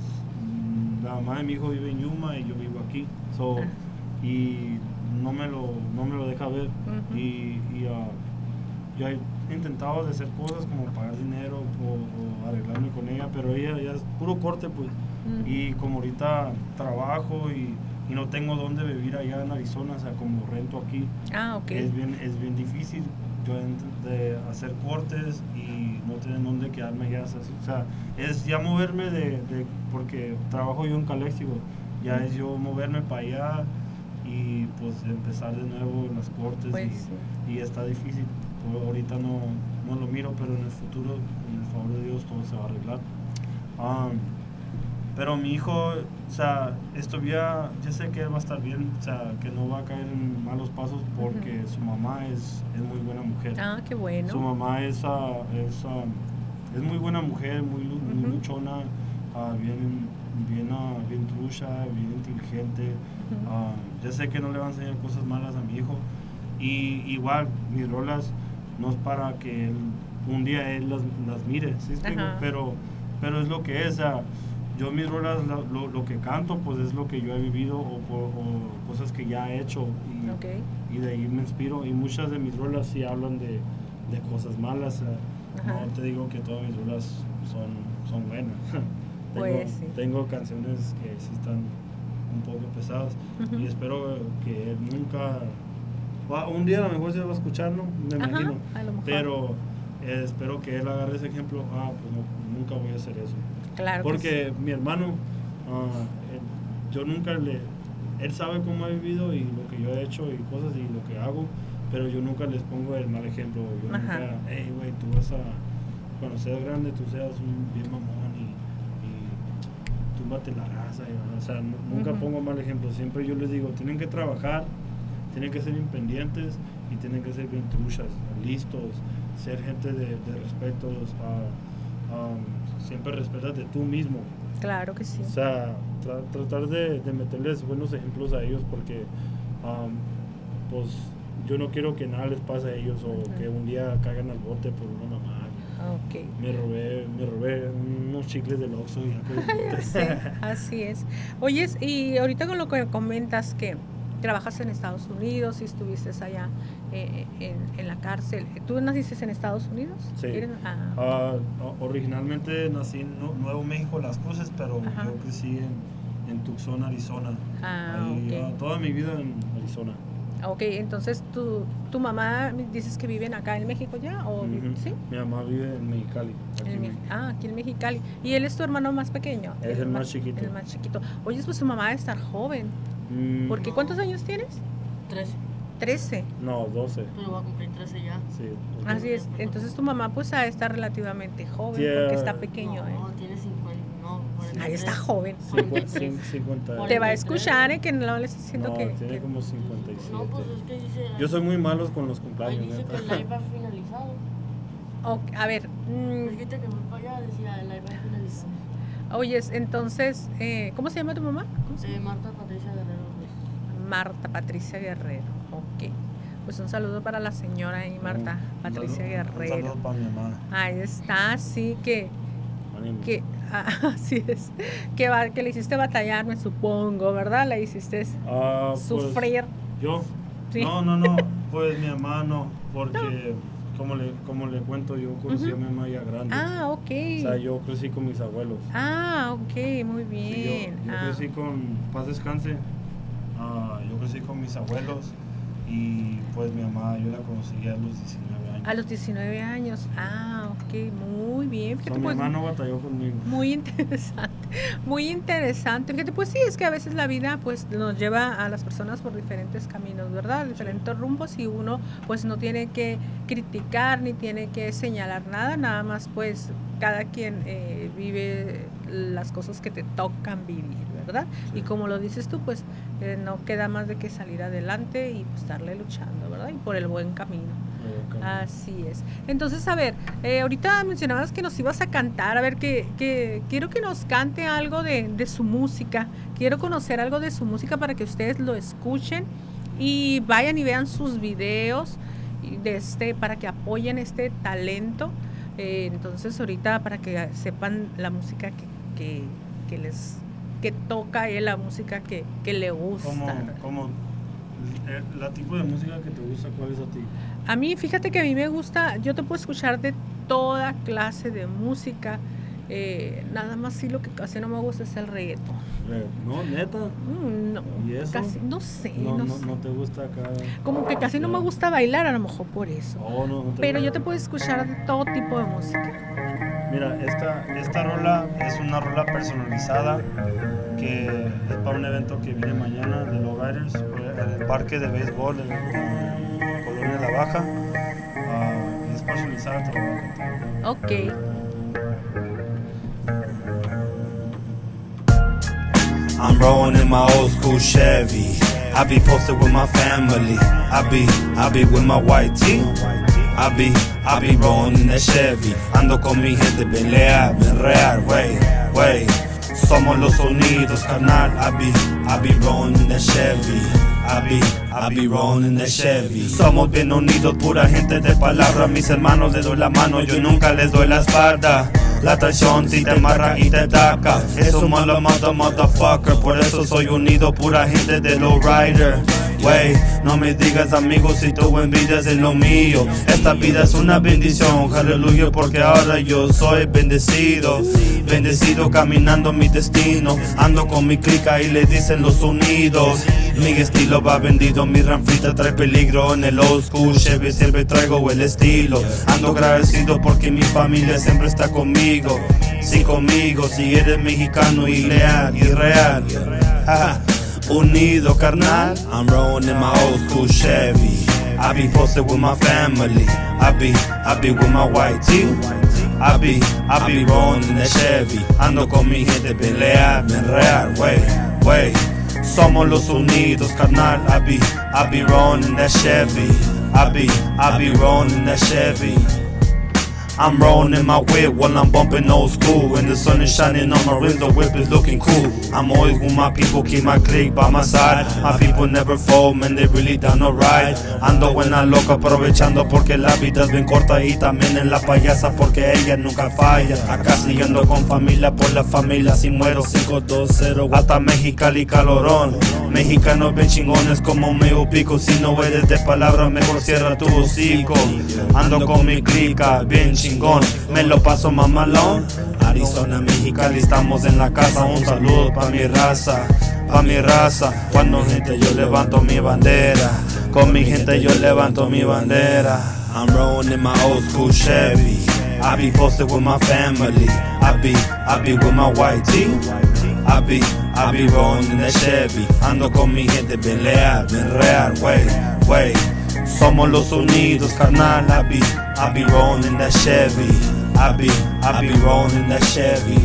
Speaker 1: la mamá de mi hijo vive en Yuma y yo vivo aquí, so,
Speaker 2: Ah.
Speaker 1: y no me lo, no me lo deja ver. Y, y, yo he intentado hacer cosas como pagar dinero o, o arreglarme con ella, pero ella ya es puro corte, pues. Y como ahorita trabajo y, y no tengo dónde vivir allá en Arizona, o sea, como rento aquí,
Speaker 2: Ah, ok.
Speaker 1: es, bien, es bien difícil de hacer cortes y no tener dónde quedarme ya. O sea, es ya moverme de, de- porque trabajo yo en Calexico, ya es yo moverme para allá y pues empezar de nuevo en las cortes
Speaker 2: Pues,
Speaker 1: y,
Speaker 2: sí.
Speaker 1: y está difícil. Pues, ahorita no, no lo miro, pero en el futuro, en el favor de Dios, todo se va a arreglar. Ah, pero mi hijo, o sea, esto ya, sé que él va a estar bien, o sea, que no va a caer en malos pasos porque su mamá es, es muy buena mujer.
Speaker 2: Ah, qué bueno.
Speaker 1: Su mamá es, ah, es, ah, es muy buena mujer, muy, muy
Speaker 2: Ujú.
Speaker 1: luchona, ah, bien, bien, bien trucha, bien inteligente. Ah, ya sé que no le va a enseñar cosas malas a mi hijo. Y igual, mis rolas no es para que él, un día él las, las mire, ¿sí pero, pero es lo que es. o sea, yo mis rolas, lo, lo- que canto, pues es lo que yo he vivido o, cosas que ya he hecho. Y, de ahí me inspiro. Y muchas de mis rolas sí hablan de, de cosas malas.
Speaker 2: Ajá.
Speaker 1: no te digo que todas mis rolas son, son buenas. [laughs] tengo,
Speaker 2: Pues sí.
Speaker 1: tengo canciones que sí están un poco pesadas. Y espero que él nunca... va- un día a lo mejor se va a escuchar, ¿no? Me
Speaker 2: Ajá,
Speaker 1: imagino. Pero eh, espero que él agarre ese ejemplo. Ah, pues no, nunca voy a hacer eso.
Speaker 2: Claro
Speaker 1: Porque mi hermano, él- yo nunca le... Él sabe cómo he vivido y lo que yo he hecho y cosas y lo que hago, pero yo nunca les pongo el mal ejemplo. Yo
Speaker 2: Ajá.
Speaker 1: nunca, hey, güey, tú vas a... Cuando seas grande, tú seas un bien mamón y, y túmbate la raza. y- o sea, nu- nunca pongo mal ejemplo. Siempre yo les digo, tienen que trabajar, tienen que ser independientes y tienen que ser bien truchas, listos, ser gente de, de respetos. um, siempre respétate tú mismo.
Speaker 2: Claro que sí.
Speaker 1: O sea, tra- tratar de, de meterles buenos ejemplos a ellos porque, um, pues, yo no quiero que nada les pase a ellos o que un día caigan al bote por una mamá.
Speaker 2: Ok.
Speaker 1: Me robé, me robé unos chicles del Oxxo y [laughs]
Speaker 2: Sí, así es. Oyes, y ahorita con lo que comentas que trabajas en Estados Unidos y estuviste allá eh, en, en la cárcel. ¿Tú naciste en Estados Unidos?
Speaker 1: Sí.
Speaker 2: ¿Eres- ah,
Speaker 1: o- originalmente nací en Nu- Nuevo México, Las Cruces, pero
Speaker 2: Ajá.
Speaker 1: yo crecí en, en Tucson, Arizona.
Speaker 2: Ah,
Speaker 1: Ahí,
Speaker 2: ok.
Speaker 1: ah, toda mi vida en Arizona.
Speaker 2: ok, entonces tu, tu mamá dices que viven acá en México ya, ¿o vi-
Speaker 1: Ujú.
Speaker 2: sí?
Speaker 1: Mi mamá vive en Mexicali. aquí
Speaker 2: En ah, aquí en Mexicali. ¿Y él es tu hermano más pequeño?
Speaker 1: Es el más chiquito.
Speaker 2: El más chiquito. Oye, pues tu mamá debe estar joven.
Speaker 1: Mm,
Speaker 2: Porque ¿cuántos años tienes?
Speaker 3: 13,
Speaker 2: 13.
Speaker 1: No, 12.
Speaker 3: pero va a cumplir 13 ya.
Speaker 1: Sí.
Speaker 2: Así es. Entonces tu mamá pues estar relativamente joven
Speaker 1: Yeah.
Speaker 2: porque está pequeño,
Speaker 3: no,
Speaker 2: ¿eh?
Speaker 3: tiene 50, no,
Speaker 2: Ahí
Speaker 3: 43.
Speaker 2: está joven.
Speaker 1: Cincu- cin- 50.
Speaker 2: Te va a
Speaker 3: 43.
Speaker 2: escuchar, ¿eh? Que no le estoy diciendo
Speaker 1: no,
Speaker 2: que...
Speaker 1: tiene
Speaker 2: que-
Speaker 1: como 57.
Speaker 3: No, pues es que dice.
Speaker 1: Yo soy muy malo con los
Speaker 3: Ahí
Speaker 1: cumpleaños.
Speaker 3: dice que el live ha [laughs] finalizado.
Speaker 2: Ok, a ver, mm,
Speaker 3: Dijiste que fue para allá, decía el live ha finalizado.
Speaker 2: oyes, entonces, eh, ¿cómo se llama tu mamá? ¿Cómo se
Speaker 3: Eh, Marta Patricia Guerrero?
Speaker 2: Marta Patricia Guerrero. Ok. Pues un saludo para la señora y Marta
Speaker 1: Un-
Speaker 2: Patricia
Speaker 1: saludo- Un
Speaker 2: Guerrero.
Speaker 1: saludo para mi mamá.
Speaker 2: Ahí está, sí, que, que ah, [laughs] así es, que, va, que le hiciste batallar, me supongo, ¿verdad? Le hiciste
Speaker 1: Ah, pues,
Speaker 2: sufrir.
Speaker 1: Yo.
Speaker 2: Sí.
Speaker 1: No, no, no. Pues mi mamá no. Porque, como, le, como le cuento, yo conocí a mi mamá ya grande.
Speaker 2: Ah, ok.
Speaker 1: O sea, yo crecí con mis abuelos.
Speaker 2: Ah, ok, muy
Speaker 1: Sí,
Speaker 2: bien.
Speaker 1: yo, yo
Speaker 2: Ah,
Speaker 1: crecí con, paz descanse, ah, yo crecí con mis abuelos y pues mi mamá yo la conocí a los 19 años.
Speaker 2: a los 19 años. Ah, ok, muy bien.
Speaker 1: So, mi hermano batalló conmigo.
Speaker 2: Muy interesante, muy interesante. Fíjate, pues sí, es que a veces la vida pues nos lleva a las personas por diferentes caminos, ¿verdad? Diferentes rumbos y uno pues no tiene que criticar ni tiene que señalar nada, nada más pues cada quien eh, vive las cosas que te tocan vivir, ¿verdad?
Speaker 1: Sí.
Speaker 2: Y como lo dices tú, pues eh, no queda más de que salir adelante y pues estarle luchando, ¿verdad? Y por el buen camino. Así es. Entonces, a ver, eh, ahorita mencionabas que nos ibas a cantar, a ver, que, que quiero que nos cante algo de, de su música, quiero conocer algo de su música para que ustedes lo escuchen y vayan y vean sus videos de este, para que apoyen este talento. Eh, entonces, ahorita para que sepan la música que, que, que les que toca él, la música que, que le gusta.
Speaker 4: Como, como eh, la tipo de música que te gusta, ¿cuál es a ti?
Speaker 2: A mí, fíjate que a mí me gusta, yo te puedo escuchar de toda clase de música. eh, nada más sí lo que casi no me gusta es el reggaetón.
Speaker 4: Eh, No, neta.
Speaker 2: Mm, no,
Speaker 4: ¿Y eso?
Speaker 2: casi, no sé,
Speaker 4: No,
Speaker 2: no,
Speaker 4: no,
Speaker 2: sé.
Speaker 4: no te gusta acá.
Speaker 2: Como que casi no me gusta bailar, a lo mejor por eso.
Speaker 4: Oh, no,
Speaker 2: Pero yo te puedo escuchar de todo tipo de música.
Speaker 4: Mira, esta, esta rola es una rola personalizada que es para un evento que viene mañana de los Riders en el parque de béisbol en colonia La Baja. Ah, y es personalizada, te la voy a cantar.
Speaker 2: Ok.
Speaker 1: I'm rolling in my old school Chevy. I be posted with my family. I be, I be with my white tee. I be, I be rolling in that Chevy. Ando con mi gente, pelear, real, wey, wey. Somos los unidos, carnal. I be, I be rolling in that Chevy. I be, I be rolling in that Chevy. Somos bien unidos, pura gente de palabra. Mis hermanos les doy la mano, yo nunca les doy la espalda. La traición si te amarra y te ataca. Es un malo mother, motherfucker. Por eso soy unido, pura gente de low rider. No me digas amigos si tu envidias en lo mío. Esta vida es una bendición, aleluya, porque ahora yo soy bendecido. Bendecido caminando mi destino. Ando con mi clica y le dicen los unidos. Mi estilo va vendido, mi ranflita trae peligro en el old school. Chevy siempre traigo el estilo. Ando agradecido porque mi familia siempre está conmigo. Sí, conmigo, si eres mexicano y leal y real. Unido, carnal. I'm rolling in my old school Chevy. I be posted with my family. I be, I be with my white tee. I be, I be rolling in that Chevy. Ando con mi gente, pelea, bien real, wey, wey. Somos los unidos, carnal. I be, I be rolling in that Chevy. I be, I be rolling in that Chevy. I'm rolling in my whip while I'm bumping old school. And the sun is shining on my rims, the whip is looking cool. I'm always with my people, keep my clique by my side. My people never fold, man, they really no ride. Ando en la loca aprovechando porque la vida es bien corta y también en la payasa porque ella nunca falla. Acá siguiendo con familia por la familia, si muero 520 hasta Mexicali calorón. Mexicanos bien chingones como me pico, si no eres de palabra mejor cierra tu hocico. Ando con mi clica, bien chingón, me lo paso mamalón. Arizona, Mexicali, estamos en la casa, un saludo pa' mi raza, pa' mi raza. Cuando gente yo levanto mi bandera, con mi gente yo levanto mi bandera. I'm rolling in my old school Chevy. I be posted with my family. I be, I be with my white tee. I be, I be rolling in that Chevy. Ando con mi gente, bien leal, bien real, wey, wey. Somos los unidos, carnal. I be, I be rolling in that Chevy. I be, I be rolling in that Chevy.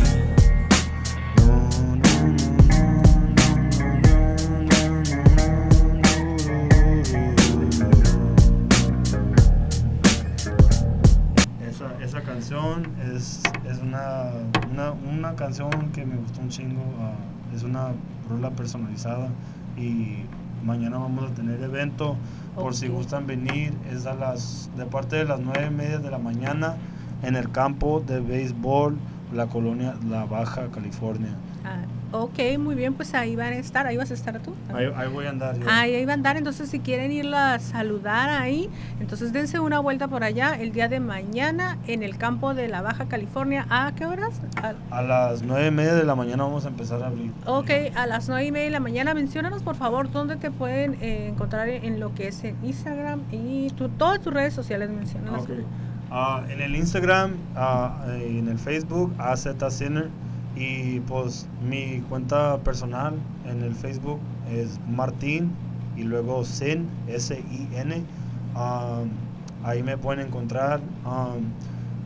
Speaker 4: Esa, canción es, es una, una, una canción que me gustó un chingo. ah, es una rola personalizada y mañana vamos a tener evento. Por si gustan venir, es a las de parte de las nueve y media de la mañana en el campo de béisbol, la colonia La Baja, California.
Speaker 2: Ah, ok, muy bien, pues ahí van a estar, ahí vas a estar tú.
Speaker 4: Ahí, ahí voy a andar yo.
Speaker 2: Ahí, ahí van a andar, entonces si quieren irla a saludar ahí, entonces dense una vuelta por allá el día de mañana en el campo de la Baja California. ¿A qué horas? A-
Speaker 4: A las nueve y media de la mañana vamos a empezar a abrir.
Speaker 2: ok, a las nueve y media de la mañana. Menciónanos por favor dónde te pueden eh, encontrar en lo que es en Instagram y tu, todas tus redes sociales. Menciónanos.
Speaker 4: Ok. Ah, en el Instagram, eh, en el Facebook, AZ Sinner. Y pues mi cuenta personal en el Facebook es Martín y luego Sin, S-I-N. Um, ahí me pueden encontrar. Um,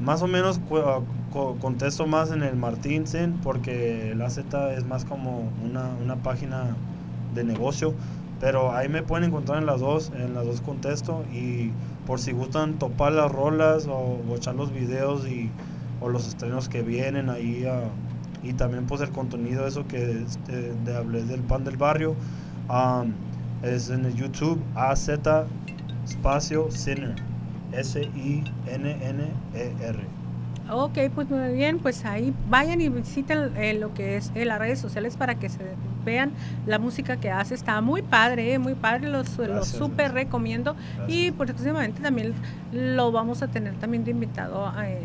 Speaker 4: más o menos ah, co- contesto más en el Martín Sin porque el AZ es más como una, una página de negocio. Pero ahí me pueden encontrar en las dos, en las dos contesto y
Speaker 1: por si gustan topar las rolas o, o echar los videos y o los estrenos que vienen ahí ah, y también pues el contenido eso que este, de hablé del pan del barrio es en el YouTube AZ espacio Sinner S I N N E R
Speaker 2: Ok, pues muy bien, pues ahí vayan y visiten eh, lo que es eh, las redes sociales para que se vean la música que hace. Está muy padre, eh, muy padre, los, los
Speaker 1: Gracias,
Speaker 2: súper
Speaker 1: gracias.
Speaker 2: recomiendo. Y
Speaker 1: Gracias.
Speaker 2: próximamente también lo vamos a tener también de invitado. eh,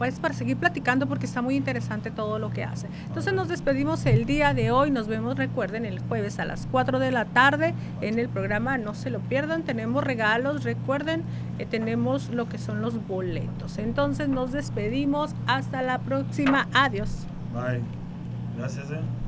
Speaker 2: pues para seguir platicando porque está muy interesante todo lo que hace. Entonces nos despedimos el día de hoy, nos vemos recuerden el jueves a las 4 de la tarde en el programa, no se lo pierdan, tenemos regalos, recuerden, eh, tenemos lo que son los boletos. Entonces nos despedimos, hasta la próxima, adiós.
Speaker 1: Bye. Gracias eh